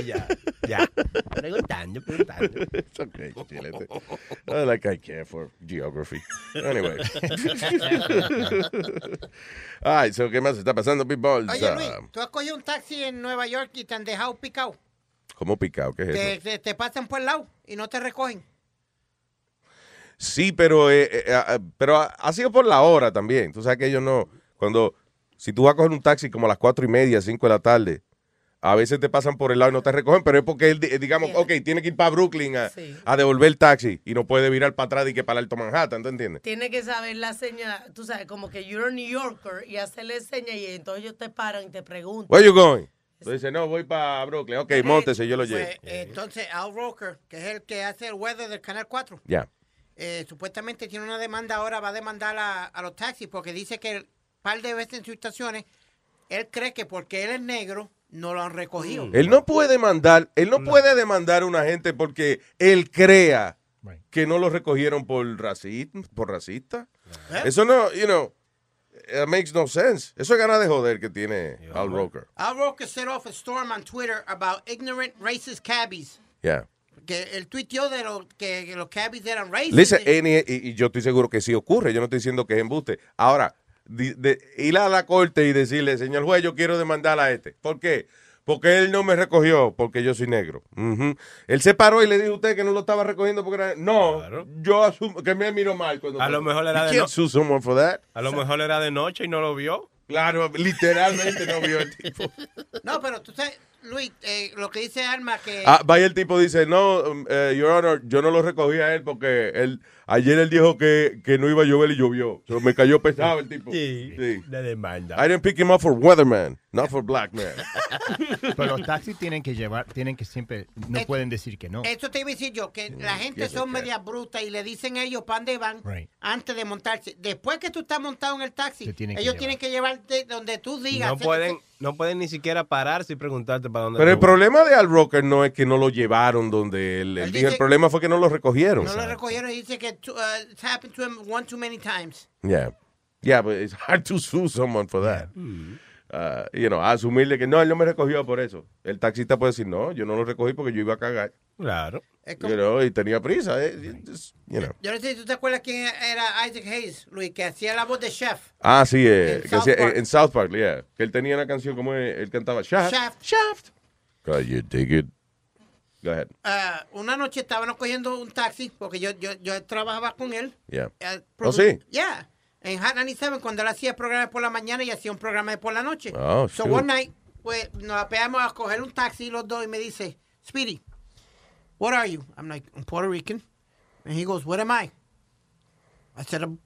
<laughs> Ya, ya. Preguntando, preguntando. It's okay, chilete. Not like I care for geography. Anyway. <laughs> All right, so, ¿qué más está pasando, people? Oye, Luis, tú has cogido un taxi en Nueva York y te han dejado picado. ¿Cómo picado? ¿Qué es Te, eso? te- te pasan por el lado y no te recogen. Sí, pero, eh, eh, ah, pero ha, sido por la hora también. Tú sabes que ellos no. Cuando. Si tú vas a coger un taxi como a las cuatro y media, cinco de la tarde, a veces te pasan por el lado y no te recogen, pero es porque él, di- digamos, ok, tiene que ir para Brooklyn a, a devolver el taxi y no puede virar para atrás y que para el Alto Manhattan, ¿tú entiendes? Tiene que saber la señal, tú sabes, como que you're a New Yorker y hacerle señas y entonces ellos te paran y te preguntan. Where you going? Tú dices, no, voy para Brooklyn. Ok, montese, yo lo llevo. Pues, eh, entonces, Al Roker, que es el que hace el weather del Canal 4, Ya. Eh, supuestamente tiene una demanda ahora, va a demandar a, a los taxis porque dice que el par de veces en sus estaciones, él cree que porque él es negro, no lo han recogido. Él no puede mandar, él no puede demandar a una gente porque él crea que no lo recogieron por racista, por racista. ¿Eh? Eso no, you know, it makes no sense. Eso es ganas de joder que tiene Al Roker. Al Roker set off a storm on Twitter about ignorant racist cabbies. Yeah. Que él tuiteó de lo, que, que los cabbies eran racist. Listen, y, y yo estoy seguro que sí ocurre. Yo no estoy diciendo que es embuste. Ahora, di- de- ir a la corte y decirle, señor juez, yo quiero demandar a este. ¿Por qué? Porque él no me recogió porque yo soy negro. Ujú. Él se paró y le dijo a usted que no lo estaba recogiendo porque era... No, yo asumo que me miró mal. Cuando A lo mejor era You de can't no- sue someone for that. A lo mejor era de noche y no lo vio. Claro, literalmente no vio el tipo. No, pero tú sabes, Luis, eh, lo que dice Alma que... Ah, vaya el tipo dice, no, eh, Your Honor, yo no lo recogí a él porque él, ayer él dijo que, que no iba a llover y llovió. So, me cayó pesado el tipo. Sí, Sí. la demanda. I didn't pick him up for weatherman, not for black man. <laughs> Pero los taxis tienen que llevar, tienen que siempre, no pueden decir que no. Eso te iba a decir yo, que la gente son media bruta y le dicen a ellos para dónde van Right. antes de montarse. Después que tú estás montado en el taxi, tienen ellos llevar. tienen que llevarte donde tú digas. No pueden, no pueden ni siquiera pararse y preguntarte para dónde Pero el problema de Al Roker no es que no lo llevaron donde él, él dijo, el dice- problema fue que no lo recogieron. No lo recogieron y dice que tu- uh, it's happened to him one too many times. Yeah. Yeah, but it's hard to sue someone for that. Uh, you know, asumirle que no, él no me recogió por eso. El taxista puede decir, no, yo no lo recogí porque yo iba a cagar. Claro. como- You know, y tenía prisa. eh, just, you know. Yo no sé si tú te acuerdas quién era Isaac Hayes, Luis, que hacía la voz de chef. Ah, sí, eh, En que South hacía- Park. en South Park, yeah. Que él tenía una canción como él, él cantaba Shaft. Shaft. Shaft. God, you dig it. Go ahead. Ah, una noche estábamos cogiendo un taxi porque yo, yo, yo trabajaba con él. Yeah. Eh, Oh, sí. Yeah. En Hot 97, cuando él hacía programas por la mañana y hacía un programa de por la noche. Oh, so shoot. one night, pues nos apeamos a coger un taxi los dos y me dice, Speedy, what are you? I'm like, I'm Puerto Rican. And he goes, what am I? I said, I'm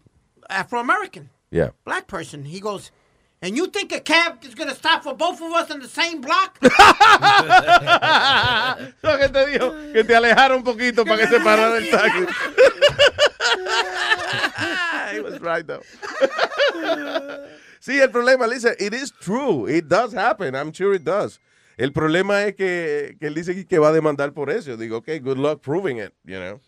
Afro-American, Yeah. black person. He goes, and you think a cab is going to stop for both of us in the same block? <laughs> Lo que te dijo, que te alejara un poquito para que se parara el taxi. <laughs> He was right though. sí, el problema, listen, it is true. It does happen. I'm sure it does. El problema es que, que él dice que- va a demandar por eso. Digo, ok, good luck proving it, you know.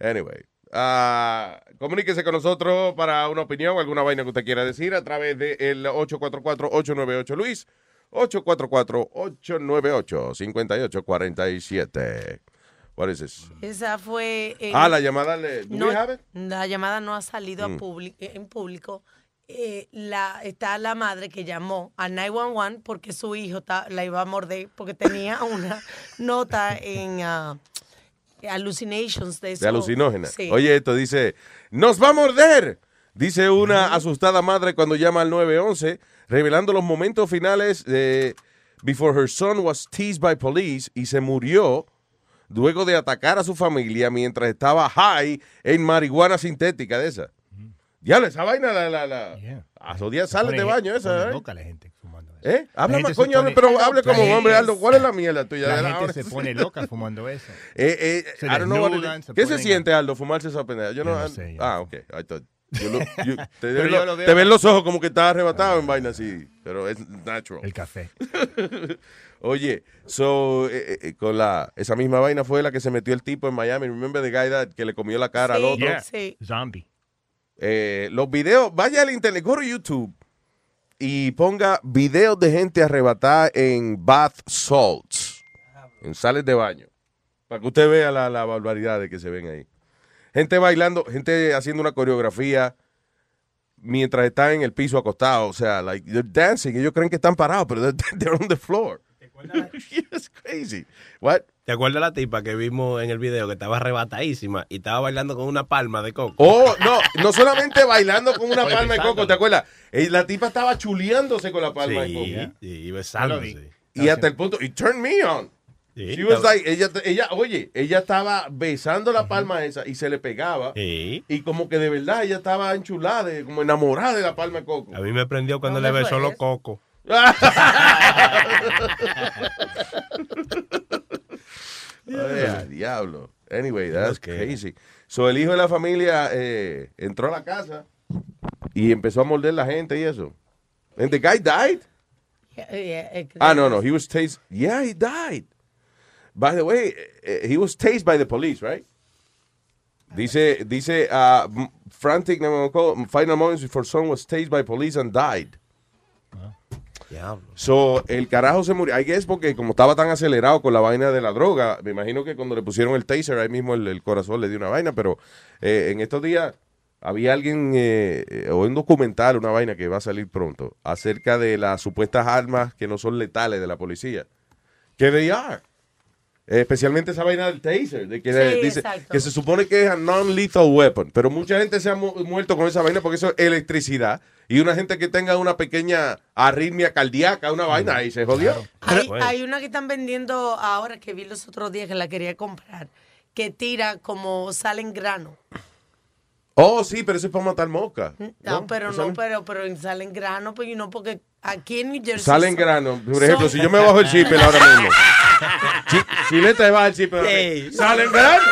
Anyway, ah, comuníquese con nosotros para una opinión alguna vaina que usted quiera decir a través del 844-898 Luis, 844-898-5847. What is this? Esa fue. eh, Ah, la llamada le... no, la llamada no ha salido a Mm. eh, en público. Eh, la, está la madre que llamó a 911 porque su hijo ta- la iba a morder porque tenía una <laughs> nota en ah, hallucinations de, de eso. alucinógena. Sí. Oye, esto dice, ¡nos va a morder! Dice una asustada madre cuando llama al 911, revelando los momentos finales de before her son was teased by police y se murió luego de atacar a su familia mientras estaba high en marihuana sintética de esa. Ya, esa vaina, la, la, la. A salen de baño esa, ¿eh? loca la gente fumando eso. ¿Eh? La Habla más, coño, pone- pero hable como hombre, Aldo. ¿Cuál es la mierda tuya? La gente se pone loca fumando eso. <laughs> Eh, eh, Se desnudan, se ¿Qué se siente, Aldo, fumarse esa pendeja? Yo no, Yo no sé, yo ah, ok. I thought- yo lo- yo- <laughs> te, ven yo lo- lo veo- te ven los ojos como que estás arrebatado en vaina así, pero es natural. El café. <laughs> Oye, so, eh, con la, esa misma vaina fue la que se metió el tipo en Miami. Remember the guy that, que le comió la cara al Sí, otro? Yeah. Sí. Zombie. Eh, los videos, vaya al internet, go to YouTube y ponga videos de gente arrebatada en bath salts, en sales de baño, para que usted vea la, la barbaridad de que se ven ahí. Gente bailando, gente haciendo una coreografía mientras están en el piso acostado, o sea, like they're dancing, ellos creen que están parados, pero they're, <laughs> they're on the floor. <laughs> It's crazy. What? ¿Te acuerdas la tipa que vimos en el video que estaba arrebatadísima y estaba bailando con una palma de coco? Oh, no, no solamente bailando con una palma de coco, ¿te acuerdas? Eh, La tipa estaba chuleándose con la palma de coco. Sí, y besándose. Y hasta el punto, it turned me on. She was like, ella, ella, oye, ella estaba besando la palma esa y se le pegaba. Y como que de verdad ella estaba enchulada, de- como enamorada de la palma de coco. A mí me prendió cuando le ¿Dónde besó los cocos. <laughs> <laughs> Ay, diablo. Anyway, that's crazy. So, el hijo de la familia eh, entró a la casa y empezó a morder la gente y eso. And the guy died? Yeah, yeah, eh, Ah, no, no. He was tased. Yeah, he died. By the way, eh, he was tased by the police, right? Dice, dice, uh, frantic final moments before son was tased by police and died. So, el carajo se murió. I guess porque como estaba tan acelerado con la vaina de la droga, me imagino que cuando le pusieron el taser, ahí mismo el, corazón le dio una vaina, pero eh, en estos días había alguien, eh, eh, o un documental, una vaina que va a salir pronto, acerca de las supuestas armas que no son letales de la policía. Que they are. Eh, especialmente esa vaina del taser, de que Sí, dice que se supone que es a non-lethal weapon, pero mucha gente se ha mu- muerto con esa vaina porque eso es electricidad y una gente que tenga una pequeña arritmia cardíaca, una vaina ahí se jodió. Hay, hay una que están vendiendo ahora que vi los otros días que la quería comprar, que tira como sal en grano. Oh, sí, pero eso es para matar moscas. No, pero no, pero, pero en sal en grano, pues you know, porque aquí en New Jersey. Sale en son- grano. Por ejemplo, son- si yo me bajo el chipper ahora mismo. Chi- Chilete te baja el chipper. ahora mismo. Sale en grano.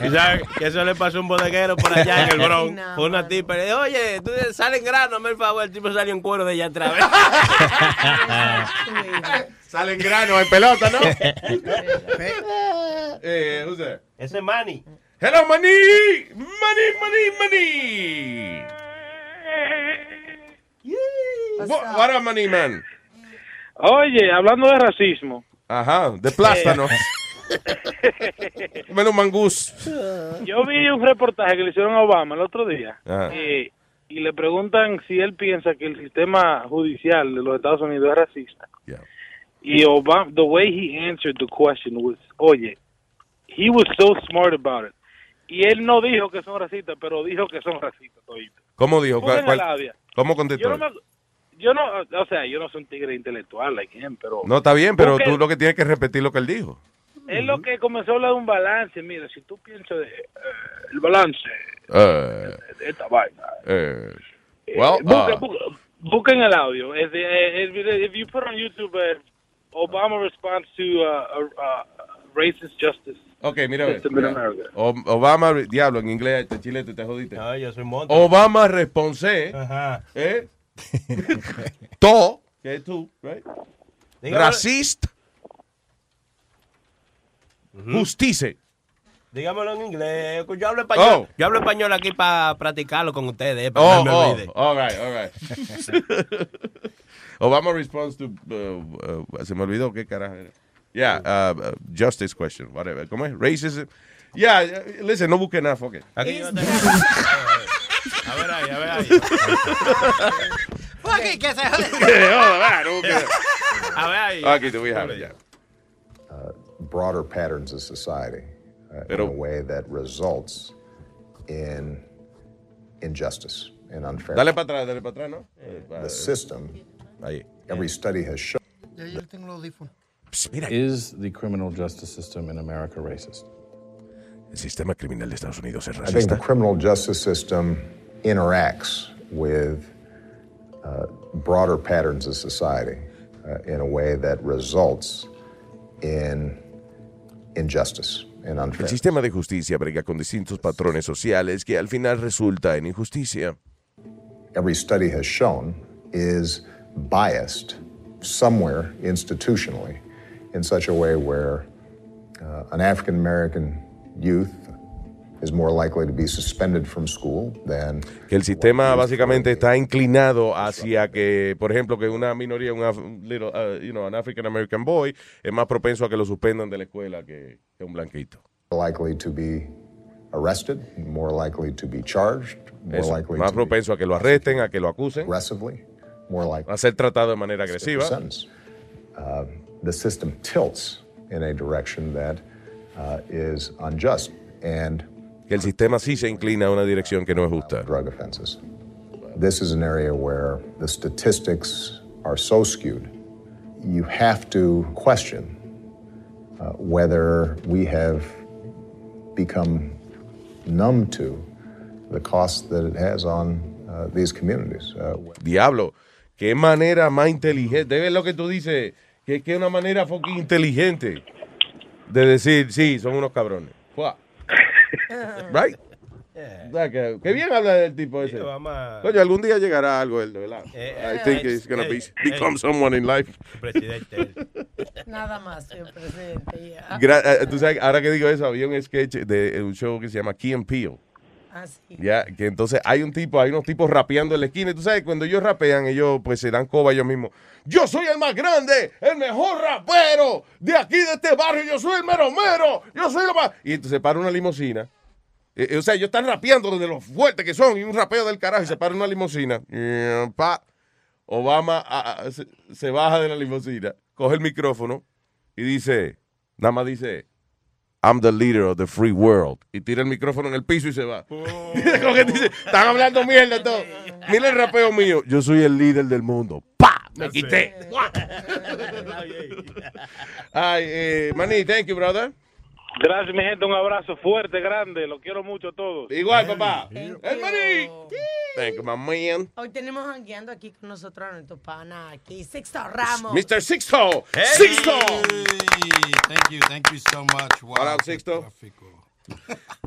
<laughs> ¿Y sabes que eso le pasó a un bodeguero por allá en el Bronx? Fue una tipa le dijo, oye, tú sale en grano, hazme el favor. El tipo salió en cuero de allá atrás. <laughs> Sale en grano, en pelota, ¿no? <laughs> eh, who's? Ese es Manny. Hello, Manny. Manny, Manny, Manny. What, Manny, man? Oye, hablando de racismo. Ajá, de plátano. <laughs> Menos mangús. Yo vi un reportaje que le hicieron a Obama el otro día eh, y le preguntan si él piensa que el sistema judicial de los Estados Unidos es racista. Y Obama, the way he answered the question was, oye, he was so smart about it. Y él no dijo que son racistas, pero dijo que son racistas toditos. ¿Cómo dijo? ¿Cuál- cuál- ¿Cómo Yo contestó? no, me- yo no, o sea, yo no soy un tigre intelectual like him, pero No, está bien, pero Busquen- tú lo que tienes que repetir lo que él dijo. Es lo que comenzó a hablar de un balance. Mira, si tú piensas de eh, el balance Eh, de esta vaina. eh, well, uh, busca- busquen el audio. Video- if you put on YouTube Obama response to uh, uh, uh, racist justice. ok, mira. O- Obama, diablo, en inglés, este chile, te jodiste. No, yo soy monto. Obama response, Ajá. ¿eh? <laughs> to, que es tú, right? Racist, justice. Dígamelo en inglés. Yo hablo español. Oh. Yo hablo español aquí para practicarlo con ustedes. eh, para Oh, que no me oh, olvide. all right, all right. <laughs> Obama response to, uh, uh, se me olvidó qué carajo era. Yeah, uh, uh, justice question, whatever. ¿Cómo es? Racism. Yeah, uh, listen, no busque nada, fuck it. Aquí yo tengo- A ver ahí, a ver ahí. Fuck it, que se <laughs> Yeah, no busque. A ver ahí. Aquí te voy a dejar, ya. broader patterns of society uh, in a way that results in injustice and unfairness. Dale para atrás, dale para atrás, ¿no? The system, Ahí. every study has shown. Ya yo tengo los audífonos. Is the criminal justice system in America racist? El sistema criminal de Estados Unidos es I think the racista. criminal justice system interacts with uh, broader patterns of society uh, in a way that results in injustice and El unfairness. sistema de justicia brega con distintos patrones sociales que al final resulta en injusticia. every study has shown is biased somewhere institutionally in such a way where uh, an African American youth is more likely to be suspended from school than Que el sistema básicamente está inclinado hacia que, por ejemplo, que una minoría, un little, uh, you know, an African American boy, es más propenso a que lo suspendan de la escuela que, que un blanquito. likely to be arrested, more likely to be charged, more Eso, likely más to be propenso a que lo arresten, a que lo acusen, aggressively, more likely a ser tratado de manera agresiva. The system tilts in a direction that uh, is unjust and el sistema sí se inclina a una dirección que no es justa. drug offenses. This is an area where the statistics are so skewed. You have to question uh, whether we have become numb to the cost that it has on uh, these communities. Uh, Diablo, qué manera más inteligente. ¿Ves lo que tú dices? Que que es una manera fucking inteligente de decir, sí, son unos cabrones. <laughs> Right? O sea, que, que bien habla del tipo ese. Coño, algún día llegará algo él, de verdad. Eh, I think eh, he's gonna be, eh, become eh. someone in life. Presidente. <laughs> Nada más, señor presidente. Gra- eh, tú sabes, ahora que digo eso, había un sketch de un show que se llama Key and Peele. Ah, sí. Ya, que entonces hay un tipo, hay unos tipos rapeando en la esquina. Y tú sabes, cuando ellos rapean, ellos pues se dan coba ellos mismos. Yo soy el más grande, el mejor rapero de aquí, de este barrio. Yo soy el mero mero. Yo soy lo más. Y entonces para una limusina. Eh, eh, o sea, ellos están rapeando desde lo fuerte que son y un rapeo del carajo y se para una limusina. Y, pa, Obama se, se baja de la limusina, coge el micrófono y dice, nada más dice, I'm the leader of the free world. Y tira el micrófono en el piso y se va. <laughs> Como que dice, están hablando mierda todo. Mira el rapeo mío. Yo soy el líder del mundo. ¡Pa! Me quité. <laughs> Ay, eh, Manny, thank you, brother. Gracias, mi gente. Un abrazo fuerte, grande. Lo quiero mucho a todos. Igual, papá. El Manny. Thank you, my man. Hoy tenemos jangueando aquí con nosotros a nuestro pana aquí, Sixto Ramos. Mr. Sixto. Sixto. Thank you, thank you so much. Wow, What up, qué Sixto? tráfico.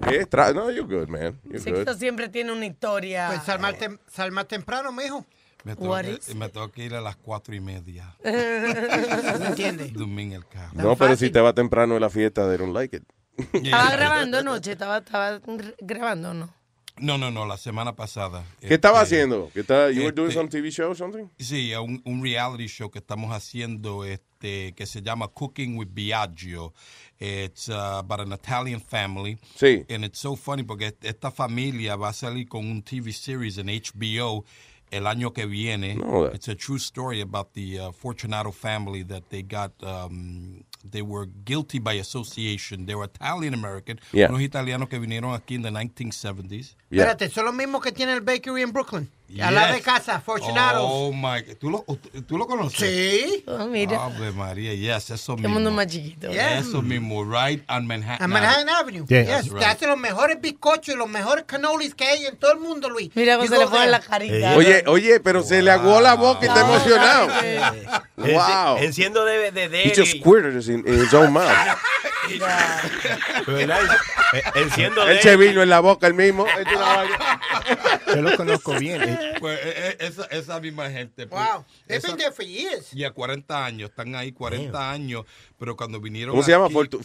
¿Qué? <laughs> Tra- no, you're good, man. You're Sixto good. siempre tiene una historia. Pues sal más, tem- sal más temprano, mijo. Me tengo, What que, is me tengo que ir a las cuatro y media. <laughs> ¿No entiendes? Dormí en el carro. No, pero si te va temprano en la fiesta, they don't like it. Estaba grabando anoche, estaba, estaba gr- grabando, ¿o ¿no? No, no, no, la semana pasada. ¿Qué estaba Este, haciendo? ¿Qué estaba, you were doing este, some TV show or something? Sí, un, un reality show que estamos haciendo este, que se llama Cooking with Biagio. It's uh, about an Italian family. Sí. And it's so funny porque esta familia va a salir con un TV series en HBO el año que viene. No, It's a true story about the uh, Fortunato family that they got. Um, they were guilty by association. They were Italian American. Yeah. Unos italianos que vinieron aquí en the 1970s. Espérate, son los mismos que tiene el bakery en Brooklyn. Al lado de Yes. casa, Fortunato. Oh my, ¿tú lo, tú lo conoces? Sí. Oh, mira. Ave María, yes, eso mismo. mundo más chiquito. Yeah. Eso mismo, right on Manhattan. En Manhattan Avenue. Yeah. Yes, That's Te right. hace los mejores bizcochos y los mejores cannolis que hay en todo el mundo, Luis. Mira cómo se le pone la carita. Oye, oye, pero se le aguó la boca y está emocionado. Wow. Enciendo de, de, de He just squirted in, in his own mouth. En la boca el mismo. <laughs> Yo lo conozco bien. eh. Pues eh, eh, esa, esa misma gente. pues, Wow. They've esa- been there for years. Ya 40 años, están ahí 40 años, pero cuando vinieron ¿Cómo se llama? Fortunato.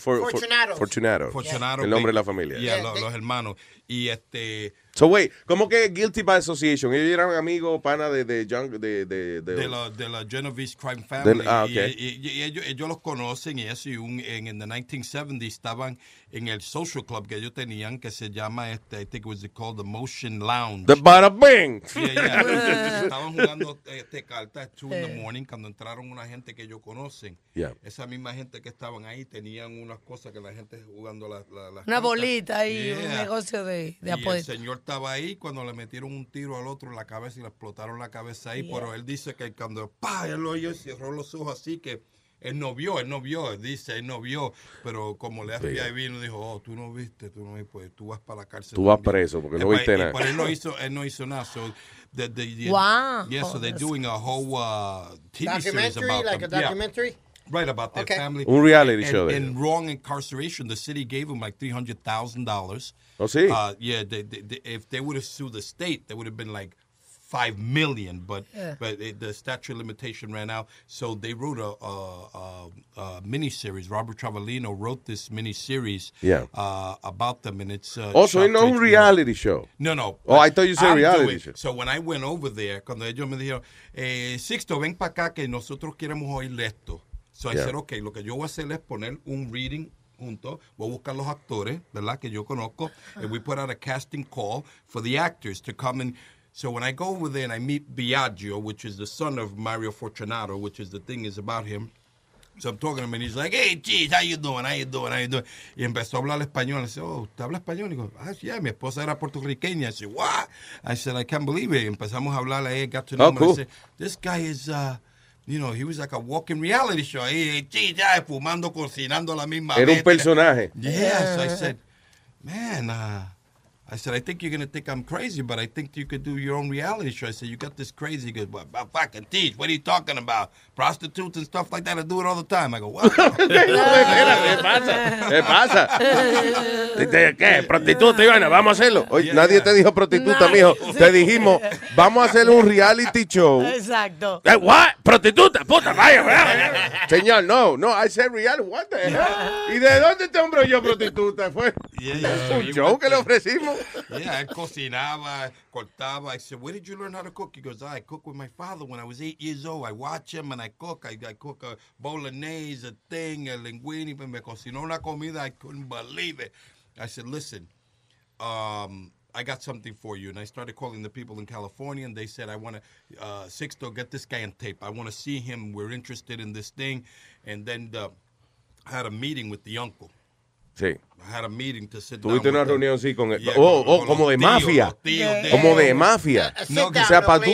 Fortunato. Fortunato El nombre de la familia. Yeah, Yeah, lo- they- los hermanos. Y este, So, wait, ¿cómo que guilty by association? Ellos eran amigos, pana de, de, Young- de, de, de- de la, de la Genovese Crime Family. ah, y, ok. y- y- y ellos, ellos los conocen y eso. Y un, en, en the 1970 estaban en el social club que ellos tenían que se llama, este, I think it was called the Motion Lounge. The Bada Bing. Yeah, yeah. <laughs> Estaban jugando este, cartas at 2 in the morning cuando entraron una gente que ellos conocen. Yeah. Esa misma gente que estaban ahí tenían unas cosas que la gente jugando la, la- las Una cartas. bolita y un negocio de, de Y el señor estaba ahí cuando le metieron un tiro al otro en la cabeza y le explotaron la cabeza ahí. Yeah. Pero él dice que cuando ¡pah! él lo oyó y cerró los ojos así que él no vio, él no vio, dice, él no vio. Pero como le FBI vino, dijo, oh, tú no viste, tú no viste, pues tú vas para la cárcel. Tú vas preso porque no viste nada. Pero él no hizo, él no hizo nada. So, the, the, the- Wow. Yeah, so they're doing a whole uh, TV series Documentary, about like a them. Yeah. documentary. Right, about their Okay. family. Un reality and, show And wrong incarceration. The city gave them like $300,000. Oh, sí. Uh, yeah, they, they, they- if they would have sued the state, they would have been like five million, but Yeah. but it, the statute of limitation ran out, so they wrote a, a, a, a mini series. Robert Travaglino wrote this mini series Yeah. uh, about them, and it's uh, Also, shot it's not to un HBO. reality show. No, no. Oh, I thought you said I'm reality doing- show. So when I went over there, cuando ellos me dijeron, eh, Sixto, ven para acá que nosotros queremos oír esto. So I Yeah. said, okay, lo que yo voy a hacer es poner un reading junto, voy a buscar los actores, ¿verdad? Que yo conozco, and we put out a casting call for the actors to come and so when I go over there and I meet Biagio, which is the son of Mario Fortunato, which is the thing is about him, So I'm talking to him and he's like, hey, geez, how you doing? How you doing? How you doing? Y empezó a hablar español. I said, oh, ¿usted habla español? Y digo, ah, yeah, mi esposa era puertorriqueña. I said, what? I said, I can't believe it. Y empezamos a hablar ahí, got to know Oh, him. cool. I said, this guy is, uh, you know, he was like a walking reality show. Ahí, geez, ya, fumando, cocinando la misma Era un personaje. Yeah, so I said, man, uh, I said, I think you're going to think I'm crazy, but I think you could do your own reality show. I said, you got this crazy. He goes, well, about fucking teach. What are you talking about? Prostitutes and stuff like that. I do it all the time. I go, what? <laughs> ¿Qué pasa? ¿Qué pasa? ¿Prostituta, Ivana? Vamos a hacerlo. Oye, nadie te dijo prostituta, mijo. Te dijimos, vamos a hacer un reality show. Exacto. Eh, what? Prostituta, puta, vaya, vaya. <laughs> Señor, no, no, I said reality, what the hell? ¿Y de dónde este hombre oyó prostituta? Fue un show que le ofrecimos. Yeah, él cocinaba, cortaba. I said, where did you learn how to cook? He goes, I cook with my father when I was eight years old. I watch him and I cook. I, I cook a bolognese, a thing, a linguine. Me cocinó una comida. I couldn't believe it. I said, listen, um, I got something for you. And I started calling the people in California, and they said, I want to, uh, Sixto, get this guy on tape. I want to see him. We're interested in this thing. And then the, I had a meeting with the uncle. Sí. I had a meeting to sit Tuviste down una reunión, sí, con. Yeah, oh, con- oh, con como de tíos, mafia. tíos de- Como de mafia. No, que- o sea, para tú,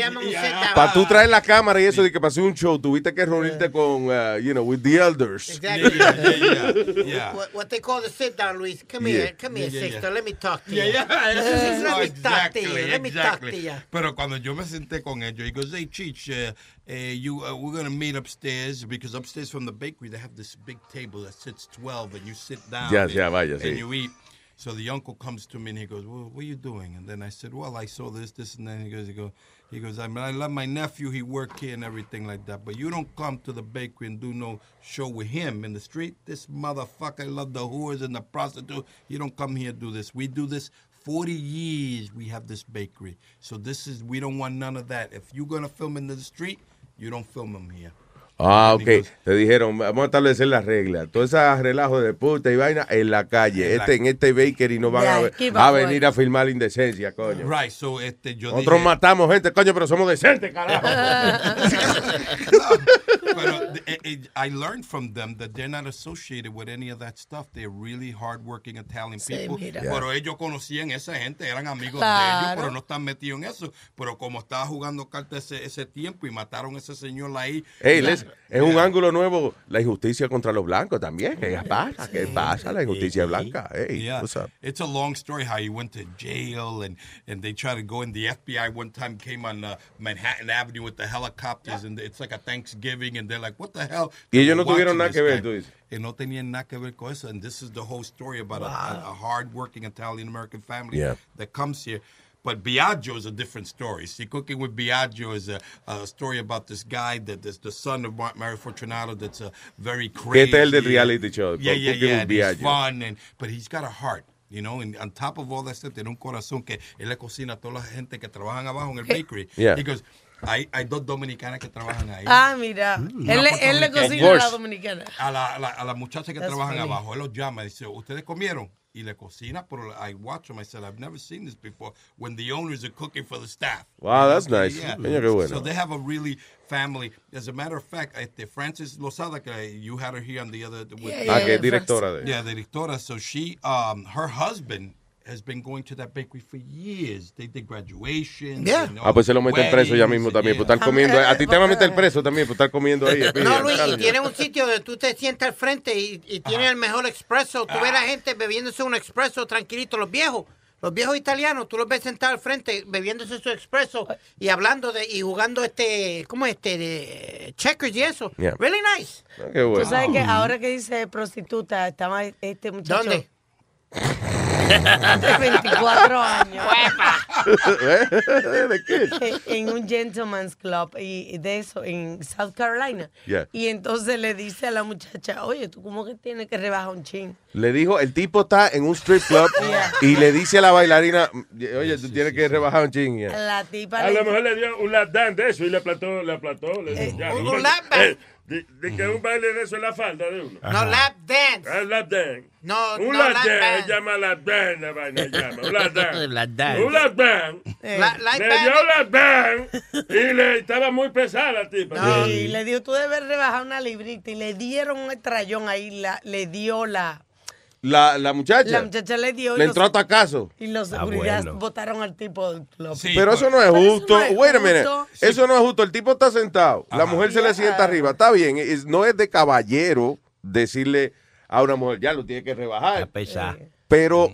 pa tú traer la cámara y eso de que pasé un show, tuviste que reunirte con, uh, you know, with the elders. Exactly. <laughs> yeah. What, what they call the sit down, Luis. Come Yeah. here, come here, Yeah, yeah, yeah. Let me talk to Yeah, you. yeah. Let me talk to exactly, you. Let me talk exactly. to you. Pero cuando yo me senté con ellos, he goes, hey, Cheech, uh, uh, you, uh, we're going to meet upstairs because upstairs from the bakery, they have this big table that sits 12 and you sit down Ya, and, ya, vaya, and you eat. So the uncle comes to me and he goes, well, what are you doing? And then I said, well, I saw this, this, and then he goes, he goes, he goes, I mean, I love my nephew. He work here and everything like that. But you don't come to the bakery and do no show with him in the street. This motherfucker love the whores and the prostitute. You don't come here and do this. We do this 40 years we have this bakery. So this is, we don't want none of that. If you're going to film in the street, you don't film them here. Ah, ok. Te dijeron, vamos a establecer las reglas. Todo ese relajo de puta y vaina en la calle. En la- Este, en este bakery no van Ya, a, a venir a filmar la indecencia, coño. Right, so este, yo Nosotros dije, matamos gente, coño, pero somos decentes, carajo. <laughs> Pero eh, eh, I learned from them that they're not associated with any of that stuff. They're really hardworking Italian Sí, people. Pero ellos conocían esa gente, eran amigos de Claro. ellos, pero no están metidos en eso. Pero como estaba jugando cartas ese, ese tiempo y mataron a ese señor ahí. Ey, la- es un ángulo nuevo la injusticia contra los blancos también. ¿Qué <laughs> pasa? ¿Qué pasa la injusticia blanca? Ey, Yeah. what's up? It's a long story how he went to jail and, and they tried to go in. The FBI one time came on uh, Manhattan Avenue with the helicopters and it's like a Thanksgiving and they're like, what the hell? Y ellos no tuvieron nada que ver, tú dices. Que no tenían nada que ver con eso. And this is the whole story about a, a, a hard-working Italian-American family Yeah. that comes here. But Biagio is a different story. See, Cooking with Biagio is a, a story about this guy that is the son of Mar- Mario Fortunato that's a very crazy. este es el del reality show, Yeah, yeah, yeah. and he's fun, and, but he's got a heart. You know, and on top of all that stuff, tiene un corazón que él le cocina a toda la gente que trabajan abajo en el bakery. Yeah. He goes, hay, hay dos dominicanas que trabajan ahí. Ah, mira. Él, le- él le cocina a la dominicana. A la, a la, a la muchacha que That's trabajan funny. abajo, él los llama y dice, ¿ustedes comieron? Y le cocina, pero I watch them. I said, I've never seen this before. When the owners are cooking for the staff. Wow, that's Okay, nice. Coño, qué bueno. So they have a really family. As a matter of fact, este, Frances Lozada, que you had her here on the other. with- Yeah, Ah, que yeah, es directora de- Yeah, directora. So she, um, her husband has been going to that bakery for years. They did graduation. Yeah. Ah, pues se lo meten preso ya mismo también por estar comiendo. A ti te van a meter preso también por estar comiendo ahí. No, Luis, y tiene un sitio donde tú te sientas al frente y, y tiene el mejor expreso. Tú ves a la gente bebiéndose un expreso tranquilito, los viejos. Los viejos italianos, tú los ves sentados al frente bebiéndose su expreso y hablando de y jugando este, ¿cómo es este? De checkers y eso. Yeah. Really nice. Qué bueno. Tú sabes que ahora que dice prostituta, estaba este muchacho. ¿Dónde? De 24 años. ¿De qué? Eh, en un gentleman's club y de eso en South Carolina. Yeah. Y entonces le dice a la muchacha, oye, tú como que tienes que rebajar un chin. Le dijo, el tipo está en un strip club <laughs> Yeah. y le dice a la bailarina, oye, tú tienes que rebajar un ching. yeah. La tipa A le lo mejor le dio un lap dance de eso y le aplastó, le aplastó. Le dijo, ya, un no, lap dance. eh, de, de que un baile de eso es la falda de uno. No, lap dance. Ah, lap dance. No, Un no, lap lap dance, band. llama lap dance, la vaina llama. Un <laughs> lap dance. Lap dance. Un lap dance. La- le dio lap dance y le estaba muy pesada la tipa. Y le dijo, tú debes rebajar una librita. Y le dieron un estrellón ahí, la, le dio la... La, la muchacha. La muchacha le dio... y Le los- entró a tacazo. Y los Ah, seguridad bueno. votaron al tipo club. Pero eso no es Pero eso justo. no es Wait a minute. justo. Eso no es justo. El tipo está sentado. La mujer se le sienta arriba. Está bien. Es- no es de caballero decirle a una mujer, ya lo tiene que rebajar. Pero,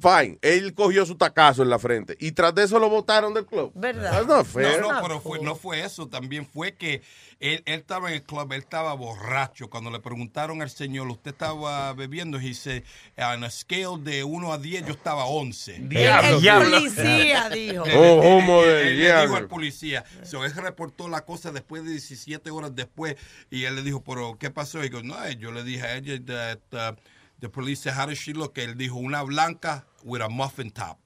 fine. Él cogió su tacazo en la frente. Y tras de eso lo votaron del club. ¿Verdad? Fair. No, no, pero fue, no fue eso. También fue que él, él estaba en el club, él estaba borracho. Cuando le preguntaron al señor, ¿usted estaba bebiendo? Y dice, en a scale de 1 a 10, yo estaba 11. Diablo. El Diablo. policía <laughs> dijo. Él- Oh, él- homo él- del él le diablo. dijo al policía. So, él reportó la cosa después de 17 horas después. Y él le dijo, ¿pero qué pasó? Y dijo, no, yo le dije a ella, that, uh, the police said, how does she look? Él dijo, una blanca with a muffin top.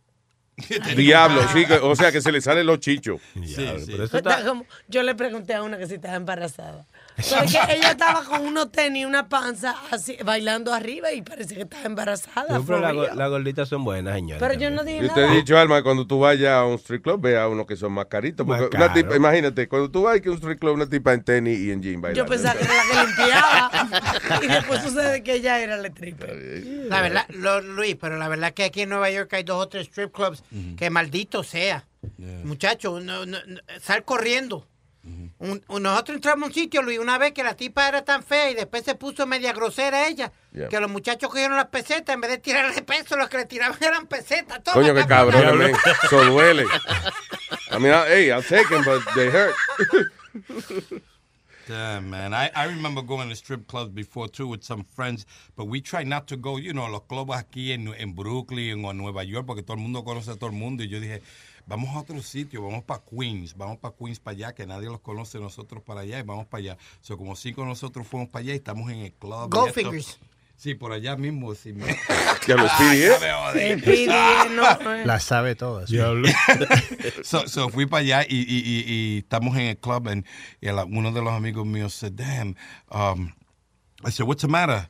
<laughs> Diablo, sí. que- o sea, que se le salen los chichos. sí. Está como- yo le pregunté a una que si estaba embarazada. Pero es que <laughs> ella estaba con unos tenis, una panza, así, bailando arriba y parece que estaba embarazada. For las gorditas son buenas, señor. Pero yo no dije Yo te he dicho, Alma, cuando tú vayas a un street club, ve a uno que son más caritos. Más Porque una tipa, imagínate, cuando tú vas a un street club, una tipa en tenis y en jean Yo bailando. pensaba que era la que limpiaba. y después sucede que ella era la triple. La verdad, lo- Luis, pero la verdad que aquí en Nueva York hay dos o tres strip clubs que maldito sea. Muchacho, no, no, no, sal corriendo. Un- un- nosotros entramos a un sitio, Luis, una vez que la tipa era tan fea y después se puso media grosera ella, Yeah. que los muchachos cogieron las pesetas, en vez de tirarle peso, los que le tiraban <laughs> eran pesetas. Toma, Coño, qué cabrón. <laughs> Eso duele. I mean, I- hey, I'll take them, but they hurt. <laughs> Damn, man. I, I remember going to strip clubs before too with some friends, but we try not to go, you know, los clubs aquí en, en Brooklyn o en Nueva York, porque todo el mundo conoce a todo el mundo. Y yo dije, vamos a otro sitio, vamos para Queens, vamos para Queens para allá, que nadie los conoce nosotros para allá, y vamos para allá. So, como cinco nosotros fuimos para allá y estamos en el club. y Goldfingers. esto- Sí, por allá mismo. Sí, me- <laughs> Ya lo Ah, pide, ya ¿eh? <laughs> no. Las sabe todas. <laughs> so, so fui para allá y, y, y, y estamos en el club and, y la- uno de los amigos míos said, damn, um, I said, what's the matter?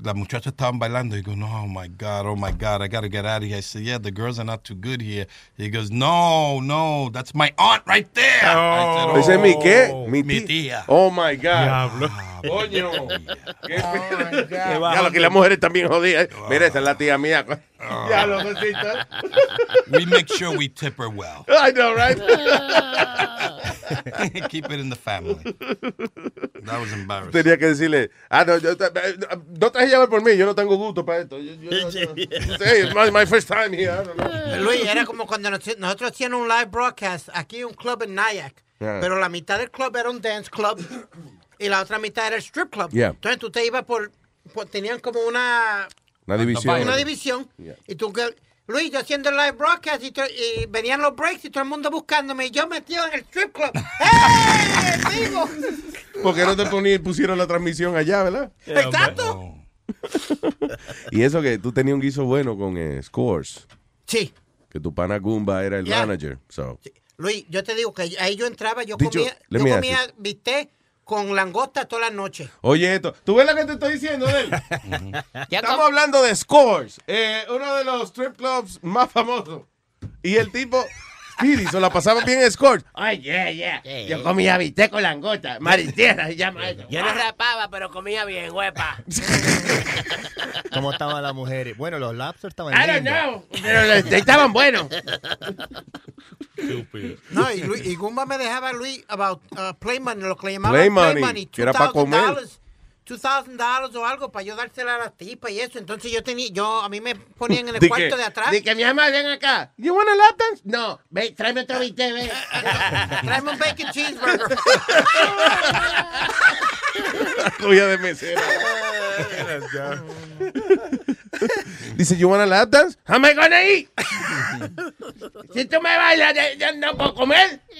Las muchachas estaban bailando. He goes, no, oh my God, oh my God, I got to get out of here. I said, yeah, the girls are not too good here. He goes, no, no, that's my aunt right there. I said, ¿Ese es mi qué? "Oh, Mi, mi tía. Oh my God. Diablo. Coño. <laughs> Qué Oh, my God. Ya lo que las mujeres también jodidas. Mira, esa es la tía mía. Ya lo besito. <laughs> We make sure we tip her well. I know, right? <laughs> Keep it in the family. That was embarrassing. Tenía que decirle, ah, no, yo, no te dejes llevar por mí, yo no tengo gusto para esto. Yo, yo- yo- sí, it's my, my first time here. I don't know. Luis, era como cuando nos- nosotros hacíamos un live broadcast aquí en un club en Nyack. Yeah. Pero la mitad del club era un dance club y la otra mitad era el strip club. Yeah. Entonces tú te ibas por, por- Tenían como una. Una división. Una división. Y tú que. Luis, yo haciendo el live broadcast y, venían los breaks y todo el mundo buscándome y yo metido en el strip club. <laughs> ¡Eh! ¡Vivo! ¿Por qué no te pusieron la transmisión allá, verdad? Exacto. <laughs> Y eso que tú tenías un guiso bueno con eh, Scores. Sí. Que tu pana Goomba era el Yeah. manager. So. Luis, yo te digo que ahí yo entraba, yo Dicho, comía, let yo comía bistec con langosta toda la noche. Oye, esto, ¿tú ves lo que te estoy diciendo de él? <laughs> Estamos hablando de Scores, eh, uno de los strip clubs más famosos. Y el tipo, Speedy, se la pasaba bien en Scores. Ay, yeah, yeah. Yo comía bistec con langota. Maritierra se llama eso. Yo no rapaba, pero comía bien, huepa. <laughs> ¿Cómo estaban las mujeres? Bueno, los lobsters estaban I don't know. Pero los- estaban buenos. No, y, Luis, y Gumba me dejaba, Luis, about uh, play money, lo que le llamaban Play play, money, money, que era pa' comer. $2,000 o algo para yo dársela a la tipa y eso. Entonces yo tenía, yo, a mí me ponían en el cuarto que- de atrás. di que mi mamá, ven acá. You want a lap dance? No, ve, tráeme otro bistec, ve. <laughs> Tráeme un bacon cheeseburger. <laughs> Cuya de mesera. <laughs> <laughs> Dice, you wanna lap dance? How am I gonna eat? <laughs> si tú me bailas, ya- no puedo comer. <laughs>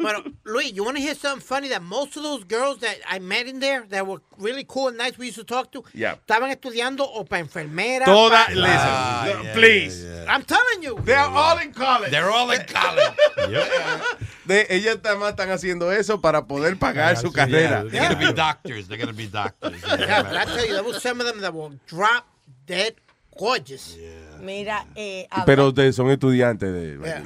Bueno, Luis, you want to hear something funny? That most of those girls that I met in there that were really cool and nice, we used to talk to, Yeah. estaban estudiando o para enfermera. Toda, pa- listen, Ah, yeah, please. I'm telling you. They're all in college. They're all in college. De, ellas también están haciendo eso para poder pagar su carrera. They're gonna be doctors. They're gonna be doctors. Yeah, I tell you, there was some of them that were drop dead gorgeous. Mira, eh, Pero ustedes son estudiantes de...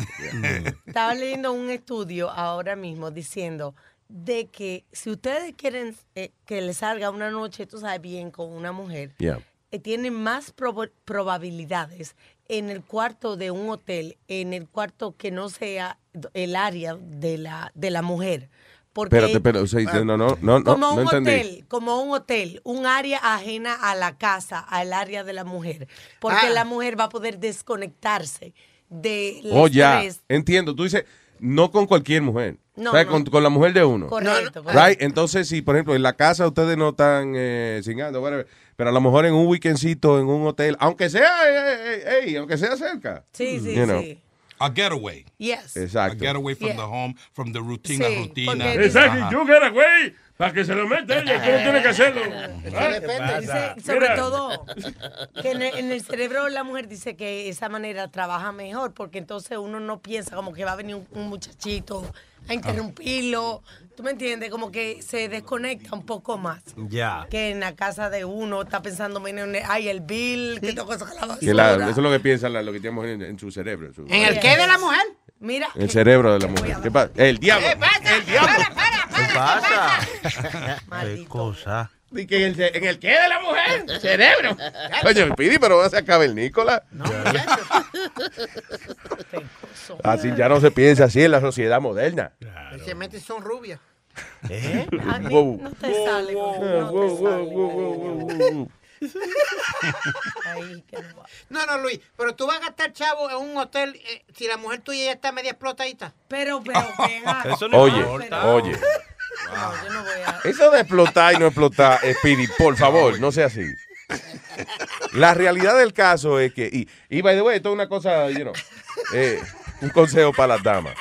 <laughs> estaba leyendo un estudio ahora mismo diciendo de que si ustedes quieren eh, que les salga una noche, tú sabes bien, con una mujer, Yeah. eh, tienen más probabilidades en el cuarto de un hotel, en el cuarto que no sea el área de la, de la mujer. Porque, Espérate, espérate, o sea, dice, no, no, no, no, como no un entendí. hotel, como un hotel, un área ajena a la casa, al área de la mujer, porque Ah. la mujer va a poder desconectarse de Oh, ya, entiendo. Tú dices, no con cualquier mujer. No, o sea, no. Con, con la mujer de uno. Correcto, Right? Entonces, si por ejemplo en la casa ustedes no están eh, cingando, whatever, pero a lo mejor en un weekendcito, en un hotel, aunque sea, eh, eh, ey, aunque sea cerca. Sí, sí, You know. sí. A getaway. Yes. Exacto. A getaway from Yeah. the home, from the routine, Sí, rutina. Exacto, Ajá. you get away. Para que se lo meta ella, tú no tienes que hacerlo. <laughs> Dice, sobre todo, <laughs> que en el, en el cerebro la mujer dice que esa manera trabaja mejor, porque entonces uno no piensa como que va a venir un, un muchachito a interrumpirlo. ¿Tú me entiendes? Como que se desconecta un poco más. Ya. Que en la casa de uno está pensando, ay, el bill, que tengo que sacar la basura. Que la- eso es lo que piensan la- lo que tenemos en, en su cerebro. en su- ¿En el qué de la mujer? Mira. el cerebro de la mujer. ¿Qué pasa? El diablo. el diablo. ¿Qué pasa? Qué cosa. <laughs> Di que en el, en el qué de la mujer, cerebro. <laughs> Oye, Pidi, pero vas a cavernícola. <laughs> Así ya no se piensa así en la sociedad moderna. Especialmente si son rubias. ¿Eh? A mí Wow. no te sale. no sale. No. No, no, Luis, pero tú vas a gastar chavo en un hotel eh, si la mujer tuya ya está media explotadita. Pero, pero, ven acá. Eso no Oye, importa. oye. No, yo no voy a... Eso de explotar y no explotar, Speedy, por favor, no sea así. La realidad del caso es que, y, y by the way, esto es una cosa, you know, eh, un consejo para las damas.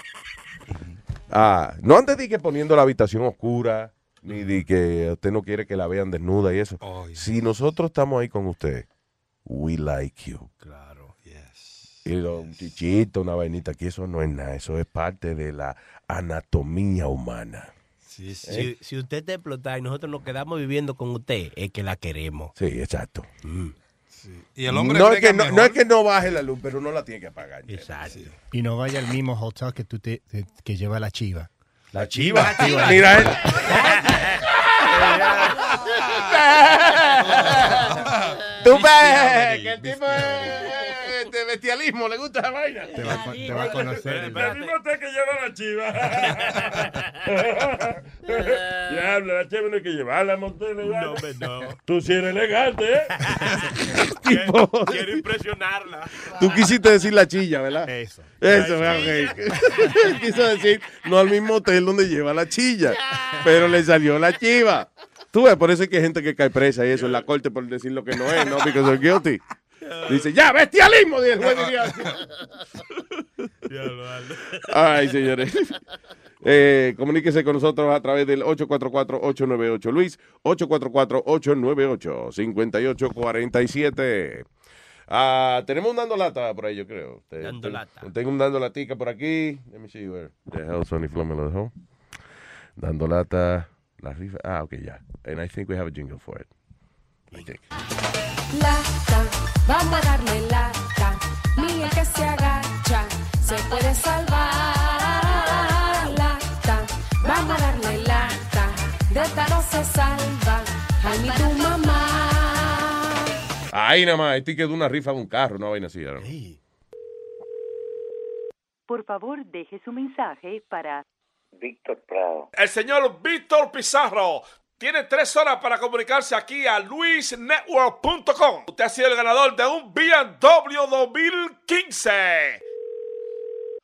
Ah, no antes de que poniendo la habitación oscura, ni de que usted no quiere que la vean desnuda y eso. Si nosotros estamos ahí con usted, we like you. Claro, yes. Y lo- un chichito, una vainita, aquí eso no es nada, eso es parte de la anatomía humana. Sí. Si, si usted está explotada y nosotros nos quedamos viviendo con usted, es que la queremos. Sí, exacto. Y el hombre no, es que no, no es que no baje la luz, pero no la tiene que apagar. Exacto. Y no vaya al mismo hotel que tú te, te- que lleva la chiva. La chiva. La chiva. <laughs> Mira, él. <laughs> Tú ves que el tipo es bestialismo, le gusta la vaina. Te va, a con- te va a conocer. El mismo té que lleva la chiva. <laughs> Diablo, la chiva no hay que llevarla moteles. No, hombre, no. Tú sí eres elegante, ¿eh? <laughs> Tipo, Quiero impresionarla. tú quisiste decir la chilla, ¿verdad? Eso. Eso, ok. <laughs> Él quiso decir, no al mismo hotel donde lleva la chilla, pero le salió la chiva. Tú ves, por eso es que hay gente que cae presa y eso en la corte por decir lo que no es, ¿no? Because they're guilty. Dice, ya, bestialismo, dice el juez diría. Ay, señores. Eh, comuníquese con nosotros a través del 844-898. Luis, 844-898-5847. Ah, tenemos un dando lata por ahí, yo creo. Te- Dando tengo- lata. Tengo un dando latica por aquí. Let me see where the hell Sonny Flow me lo dejó. Dando lata. La rifa. Ah, ok, ya. And I think we have a jingle for it. I think. Lata, vamos a darle lata. El que se agacha se puede salvar. Lata, vamos a darle lata. De esta no se salva. Ay, ni tu mamá. Ahí nada más. Este quedó una rifa de un carro, una vaina así. Don't know. Por favor, deje su mensaje para Víctor Prado. El señor Víctor Pizarro tiene tres horas para comunicarse aquí a luisnetwork.com. Usted ha sido el ganador de un BMW 2015.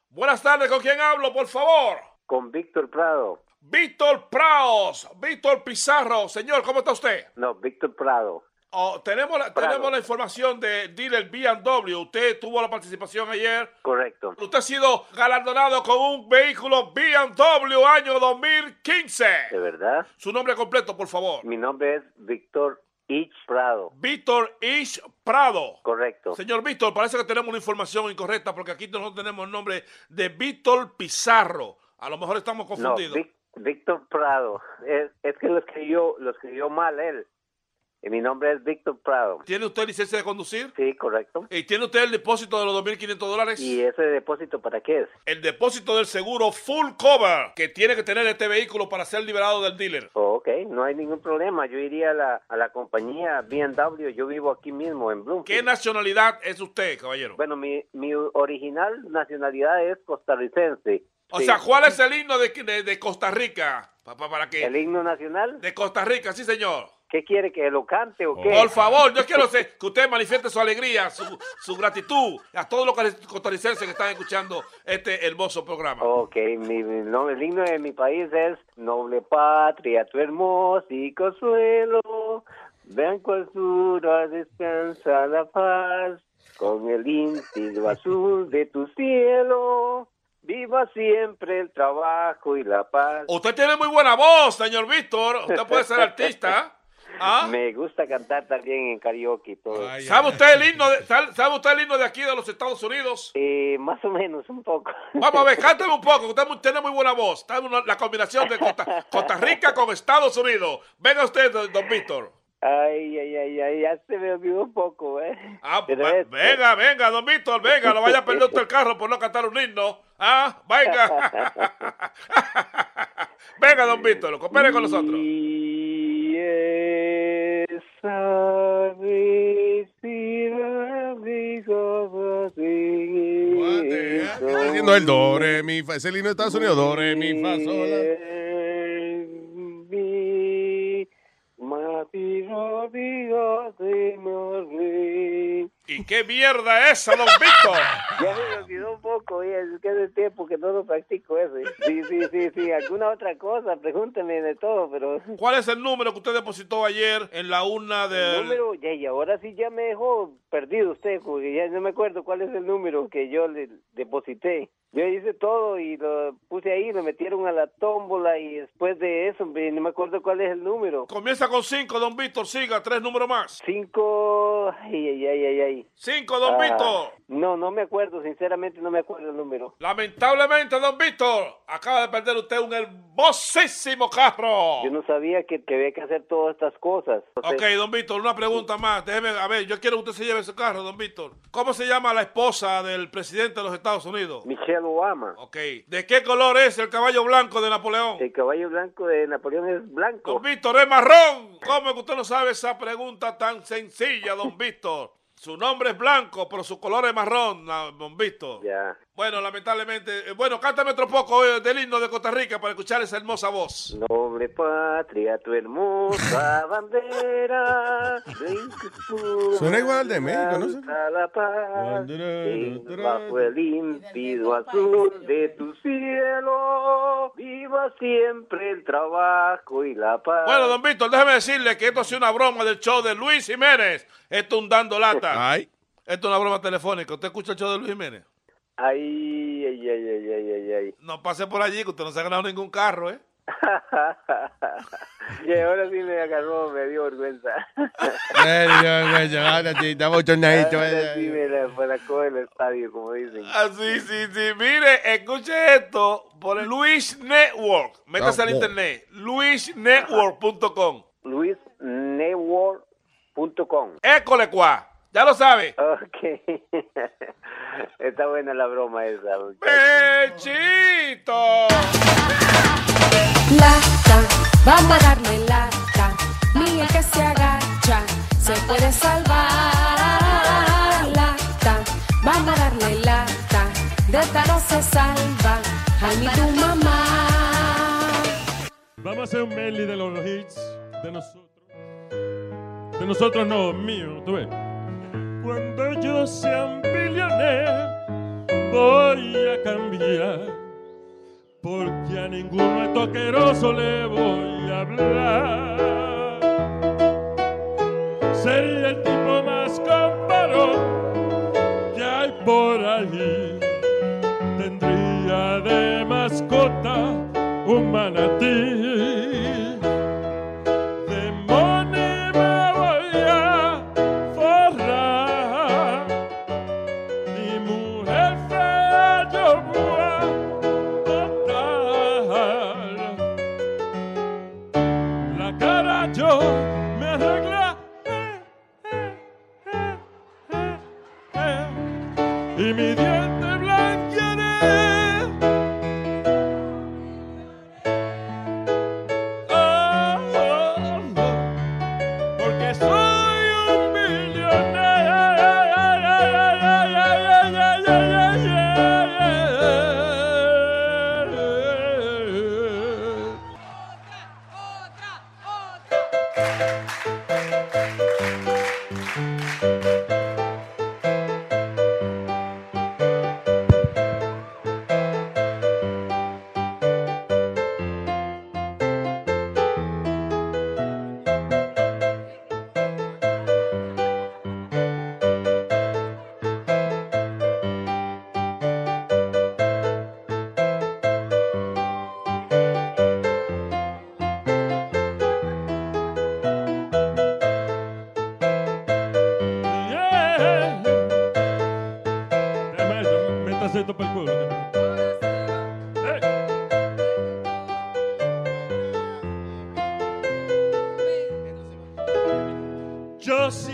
Buenas tardes, ¿con quién hablo, por favor? Con Víctor Prado. Víctor Praos, Víctor Pizarro. Señor, ¿cómo está usted? No, Víctor Prado. Oh, tenemos, la, tenemos la información de dealer B&W. Usted tuvo la participación ayer. Correcto. Usted ha sido galardonado con un vehículo B&W año 2015. ¿De verdad? Su nombre completo, por favor. Mi nombre es Víctor Ich Prado. Víctor Ish Prado. Correcto. Señor Víctor, parece que tenemos una información incorrecta porque aquí nosotros tenemos el nombre de Víctor Pizarro. A lo mejor estamos No, confundidos. Vic- Víctor Prado. Es, es que lo escribió, lo escribió mal él. Y mi nombre es Víctor Prado. ¿Tiene usted licencia de conducir? Sí, correcto. ¿Y tiene usted el depósito de los 2.500 dólares? ¿Y ese depósito para qué es? El depósito del seguro full cover que tiene que tener este vehículo para ser liberado del dealer. Oh, ok, no hay ningún problema. Yo iría a la, a la compañía BMW. Yo vivo aquí mismo en Bloomfield. ¿Qué nacionalidad es usted, caballero? Bueno, mi, mi original nacionalidad es costarricense. O Sí. sea, ¿cuál es el himno de, de- de Costa Rica? Pa- pa- ¿Para qué? ¿El himno nacional? De Costa Rica, sí, señor. ¿Qué quiere, que lo cante o qué? Por favor, yo quiero que usted manifieste su alegría, su, su gratitud a todos los costarricenses que están escuchando este hermoso programa. Ok, mi, nombre- el himno de mi país es Noble patria, tu hermósico suelo, vean cuál sur descansa la paz, con el límpido azul de tu cielo, viva siempre el trabajo y la paz. Usted tiene muy buena voz, señor Víctor. Usted puede ser artista. <laughs> ¿Ah? Me gusta cantar también en karaoke y todo. ¿Sabe usted el himno de, ¿Sabe usted el himno de aquí de los Estados Unidos? Eh, más o menos, un poco. Vamos a ver, <laughs> cánteme un poco, usted tiene muy buena voz. Está una- la combinación de Costa, Costa Rica con Estados Unidos. Venga usted, don, don Víctor. Ay, ay, ay, ay, ya se me olvidó un poco, ¿eh? Ah, Pero va- es- venga, venga, don Víctor, venga, no vaya a perder usted el carro por no cantar un himno. Ah, venga. <laughs> venga, don Víctor, coopere con nosotros. Y esa visita, digo, Está haciendo el do, re, mi, fa. Ese lino de Estados Unidos, do, re, mi, fa, sol. La. ¿Y qué mierda es esa, don Víctor? <laughs> Ya me olvidó un poco, ya es que hace tiempo que no lo practico ese. Sí, sí, sí, sí, alguna otra cosa, pregúnteme de todo, pero... <laughs> ¿Cuál es el número que usted depositó ayer en la urna El del... número, ya, y ahora sí ya me dejó perdido usted, porque ya no me acuerdo cuál es el número que yo le deposité. Yo hice todo y lo puse ahí, lo metieron a la tómbola y después de eso, no me acuerdo cuál es el número. Comienza con cinco, don Víctor, siga, tres números más. Cinco, ay, ay, ay, ay, ay. Cinco, don Ah, Víctor. No, no me acuerdo, sinceramente no me acuerdo el número. Lamentablemente, don Víctor, acaba de perder usted un hermosísimo carro. Yo no sabía que, que había que hacer todas estas cosas. Ok, don Víctor, una pregunta más. Déjeme, a ver, yo quiero que usted se lleve ese carro, don Víctor. ¿Cómo se llama la esposa del presidente de los Estados Unidos? Michelle Obama. Ok. ¿De qué color es el caballo blanco de Napoleón? El caballo blanco de Napoleón es blanco. Don Víctor es marrón. ¿Cómo es que usted no sabe esa pregunta tan sencilla, don Víctor? Su nombre es blanco, pero su color es marrón, Víctor. Ya. Bueno, lamentablemente. eh, Bueno, cántame otro poco eh, del himno de Costa Rica para escuchar esa hermosa voz. Noble patria, tu hermosa <laughs> bandera. Suena igual al de México, ¿no? A la paz, bajo el límpido azul de tu cielo, viva siempre el trabajo y la paz. Bueno, don Víctor, déjeme decirle que esto ha sido una broma del show de Luis Jiménez. Esto es un dando lata. Ay. Esto es una broma telefónica. ¿Usted escucha el show de Luis Jiménez? Ay, ay, ay, ay, ay, ay, ay. No pase por allí, que usted no se ha ganado ningún carro, ¿eh? <laughs> y ahora sí me agarró, me dio vergüenza. <laughs> Ay, güey, ahora sí, está bochornadito, Ahora sí me la sacó del estadio, como dicen. Ah, sí, sí, sí. Mire, escuche esto por el Luis Network. Métase al internet. luisnetwork.com. luisnetwork.com. École cuá. Ya lo sabe. Ok. <laughs> Está buena la broma esa. ¡Pechito! Lata, vamos a darle lata. El que se agacha se puede salvar. Lata, vamos a darle lata. De esta no se salva. Ay, ni tu mamá. Vamos a hacer un medley de los hits de nosotros. De nosotros no, mío, tú ves cuando yo sea un voy a cambiar porque a ninguno toqueroso le voy a hablar. Sería el tipo más comparón que hay por allí. Tendría de mascota un manatí.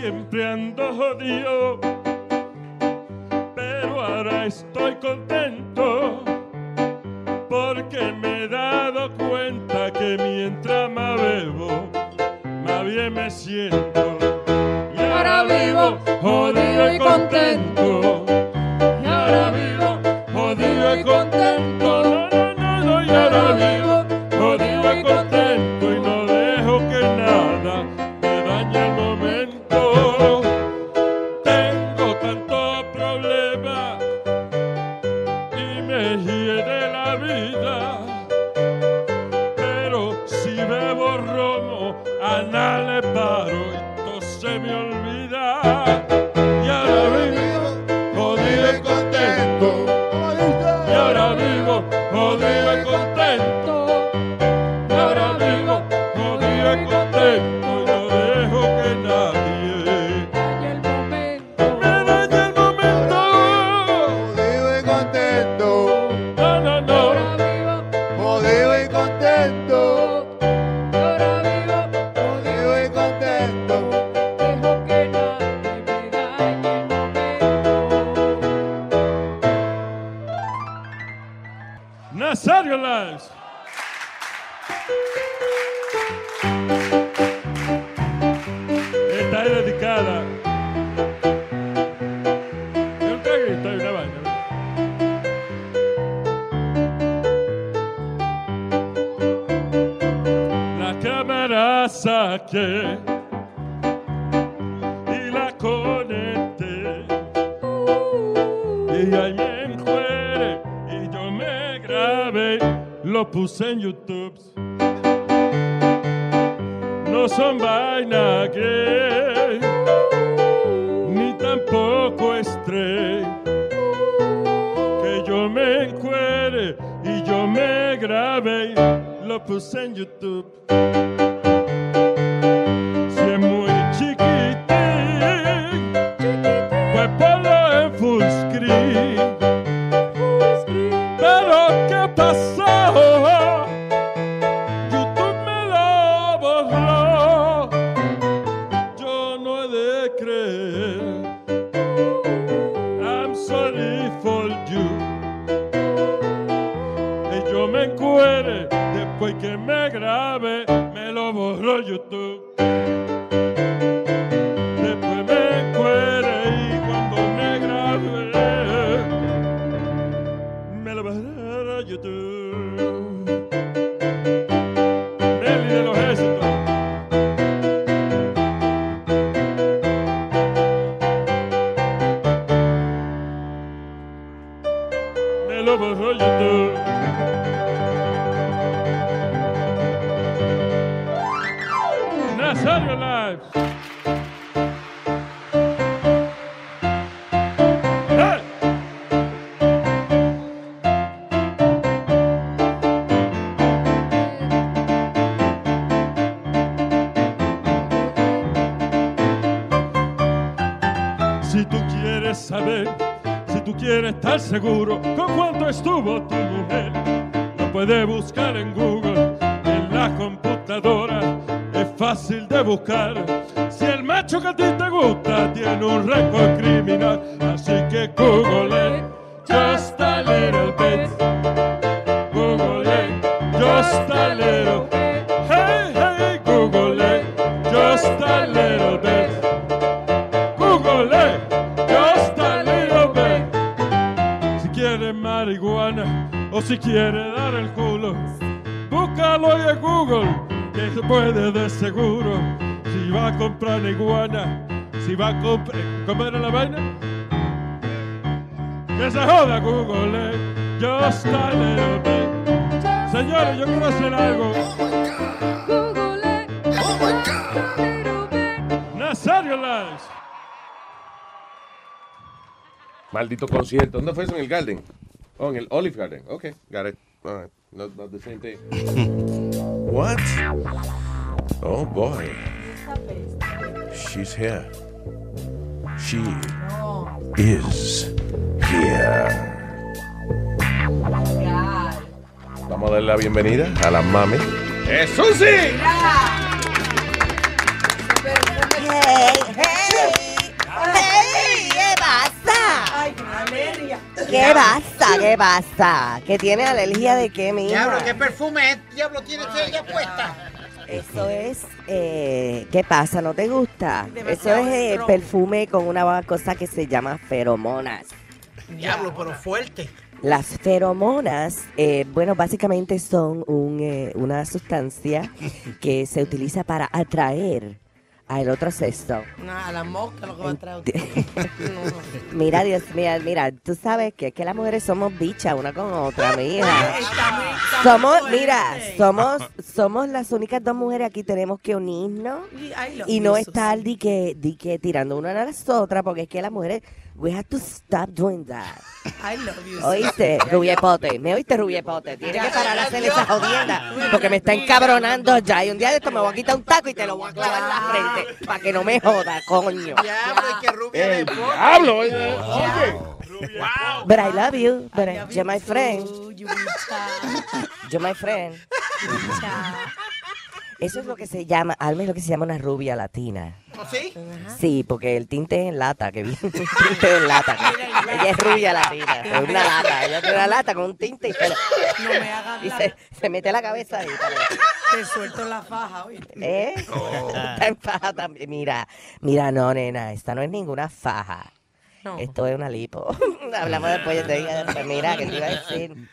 siempre ando jodido, pero ahora estoy contento. después que me grabe, me lo borró YouTube. Va a comp- comer la vaina, que se joda Google it, just a little bit. Señores, yo quiero hacer algo. Nazario Lives. Maldito concierto. ¿Dónde fue eso? En el Garden. Oh, en el Olive Garden. Ok, got it. All right. Not, not the same thing. What? Oh boy. She's here. She is here. Vamos a darle la bienvenida a la mami. ¡Es Susi! Hey, hey, hey, ¿qué pasa? Ay, qué alergia. ¿Qué pasa? ¿Qué pasa? ¿Que tiene alergia de qué, mi Diablo, ¿qué perfume es? Diablo tiene ella puesta? Eso es, eh, ¿qué pasa? ¿No te gusta? Eso es eh, strong. perfume con una cosa que se llama feromonas. Diablo, pero fuerte. Las feromonas, eh, bueno, básicamente son un, eh, una sustancia que se utiliza para atraer al otro sexo. No, a la mosca lo que va a traer. <laughs> Mira, Dios mío, mira, tú sabes que, que las mujeres somos bichas una con otra, mija. <laughs> Somos, mira, somos, somos las únicas dos mujeres aquí, tenemos que unirnos y no estar di que, di que tirando una a las otras, porque es que las mujeres, we have to stop doing that. <laughs> I love you. ¿Oíste, Rubiepote? ¿Me oíste, Rubiepote? Tienes que parar de hacer esa jodienda <laughs> porque me está encabronando ya. Y un día de esto me voy a quitar un taco y te lo voy a clavar en la frente para que no me joda, coño. Diablo, y que rubia diablo, oye, oye. But I love you. But I- you're my friend. You're my friend. Eso es lo que se llama, Alma es lo que se llama una rubia latina. ¿Oh, sí? Sí, porque el tinte es en lata, que viene <laughs> un tinte en lata. que- ella es rubia latina, es una lata. Ella tiene una lata con un tinte y, se, No me hagas y la- se, se mete la cabeza ahí. Te suelto la faja, oíste. ¿Eh? Está en faja también. Mira, mira, no, nena, esta no es ninguna faja. No. Esto es una lipo. <laughs> Hablamos después, te digo después, mira, que te iba a decir. <laughs>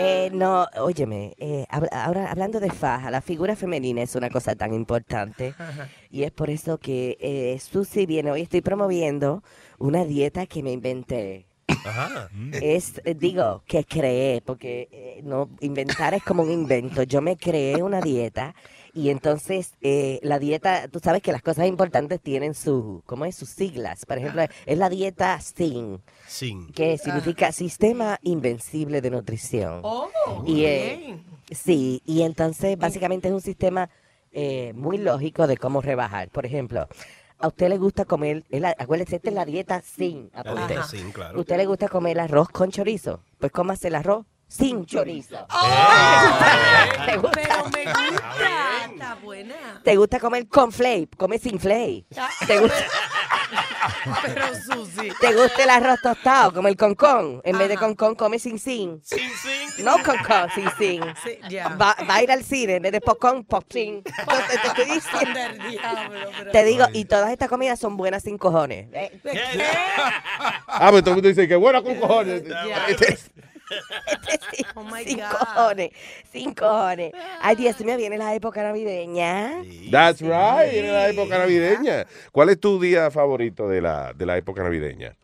Eh, no, óyeme, eh, hab- ahora hablando de faja, la figura femenina es una cosa tan importante <laughs> y es por eso que eh, Susi viene, hoy estoy promoviendo una dieta que me inventé. Ajá. Es, eh, digo, que creé, porque eh, no inventar es como un invento. Yo me creé una dieta y entonces eh, la dieta, tú sabes que las cosas importantes tienen su, ¿cómo es? Sus siglas. Por ejemplo, es la dieta SIN, Sin. que significa Sistema Invencible de Nutrición. Oh, y eh, sí, y entonces básicamente es un sistema eh, muy lógico de cómo rebajar. Por ejemplo, a usted le gusta comer, es la- acuérdese, esta es la dieta sin, La dieta sin, claro. ¿Usted le gusta comer arroz con chorizo? Pues cómase el arroz sin chorizo. <laughs> ¿Te gusta? Pero me gusta. Está buena. ¿Te gusta comer con flake? Come sin flake. ¿Te gusta, <laughs> Pero Susi. ¿Te gusta el arroz tostado? Come el concón. En vez de concón, come sin sin. Sin, sin. No concón, sin sin. Sí, ya. Va, va a ir al cine en vez de popcorn, pop sin. Entonces, <laughs> te estoy diciendo. Del diablo, pero- Te digo, y todas estas comidas son buenas sin cojones. ¿eh? Ah, pero todo el mundo dice que bueno con cojones. Este- Oh my Sin God. cojones, sin cojones. Ay, Dios mío, viene la época navideña. That's right, en la época navideña. ¿Cuál es tu día favorito de la, de la época navideña?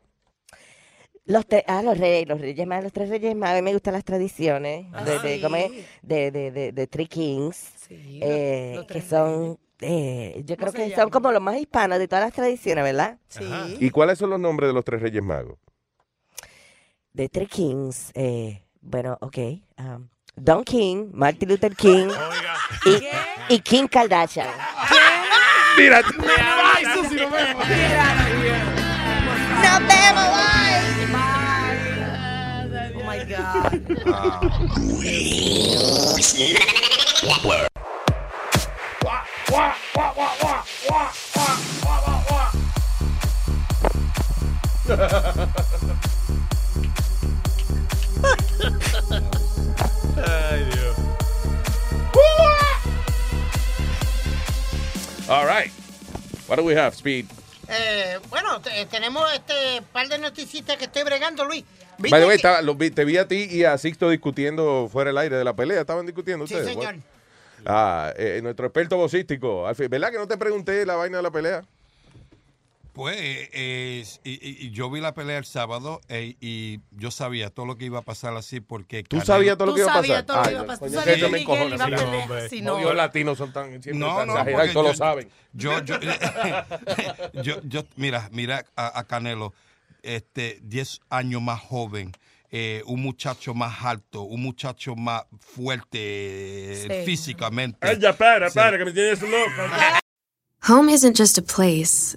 Los tres, ah, los reyes, los reyes más, los tres reyes más. A mí me gustan las tradiciones de, de, sí. ¿cómo es? de, de, de, de Three Kings, Sí, eh, los que son eh, yo creo que son como los más hispanos de todas las tradiciones, ¿verdad? Sí. ¿Y cuáles son los nombres de los tres reyes magos? De tres kings. eh, bueno, ok. um, Don King, Martin Luther King y, y Kim Kardashian. Mira, Nos vemos, Oh my God. All right. What do we have, Speed? Eh, bueno, te- tenemos este par de noticitas que estoy bregando, Luis. ¿Viste By the way, estaba- lo te vi a ti y a Sixto discutiendo fuera del aire de la pelea. ¿Estaban discutiendo Sí, ustedes? señor. What? Ah, eh, nuestro experto vocístico. ¿Verdad que no te pregunté la vaina de la pelea? Pues eh, y- yo vi la pelea el sábado eh, y yo sabía todo lo que iba a pasar así porque... ¿Tú sabías todo lo que iba a pasar? todo lo que Ay, iba a pasar. coño, Tú sabías que me encojona, a sí, pelear. hombre. Sí, No, no. los latinos son tan siempre No, tan no, exagerados porque y todos yo- lo saben. Yo, yo, <laughs> yo, yo- mira, mira a, a Canelo, este, 10 años más joven, eh, un muchacho más alto, un muchacho más fuerte eh, Sí. físicamente. Ay, ya para, Sí. para, que me tienes loco. Home isn't just a place,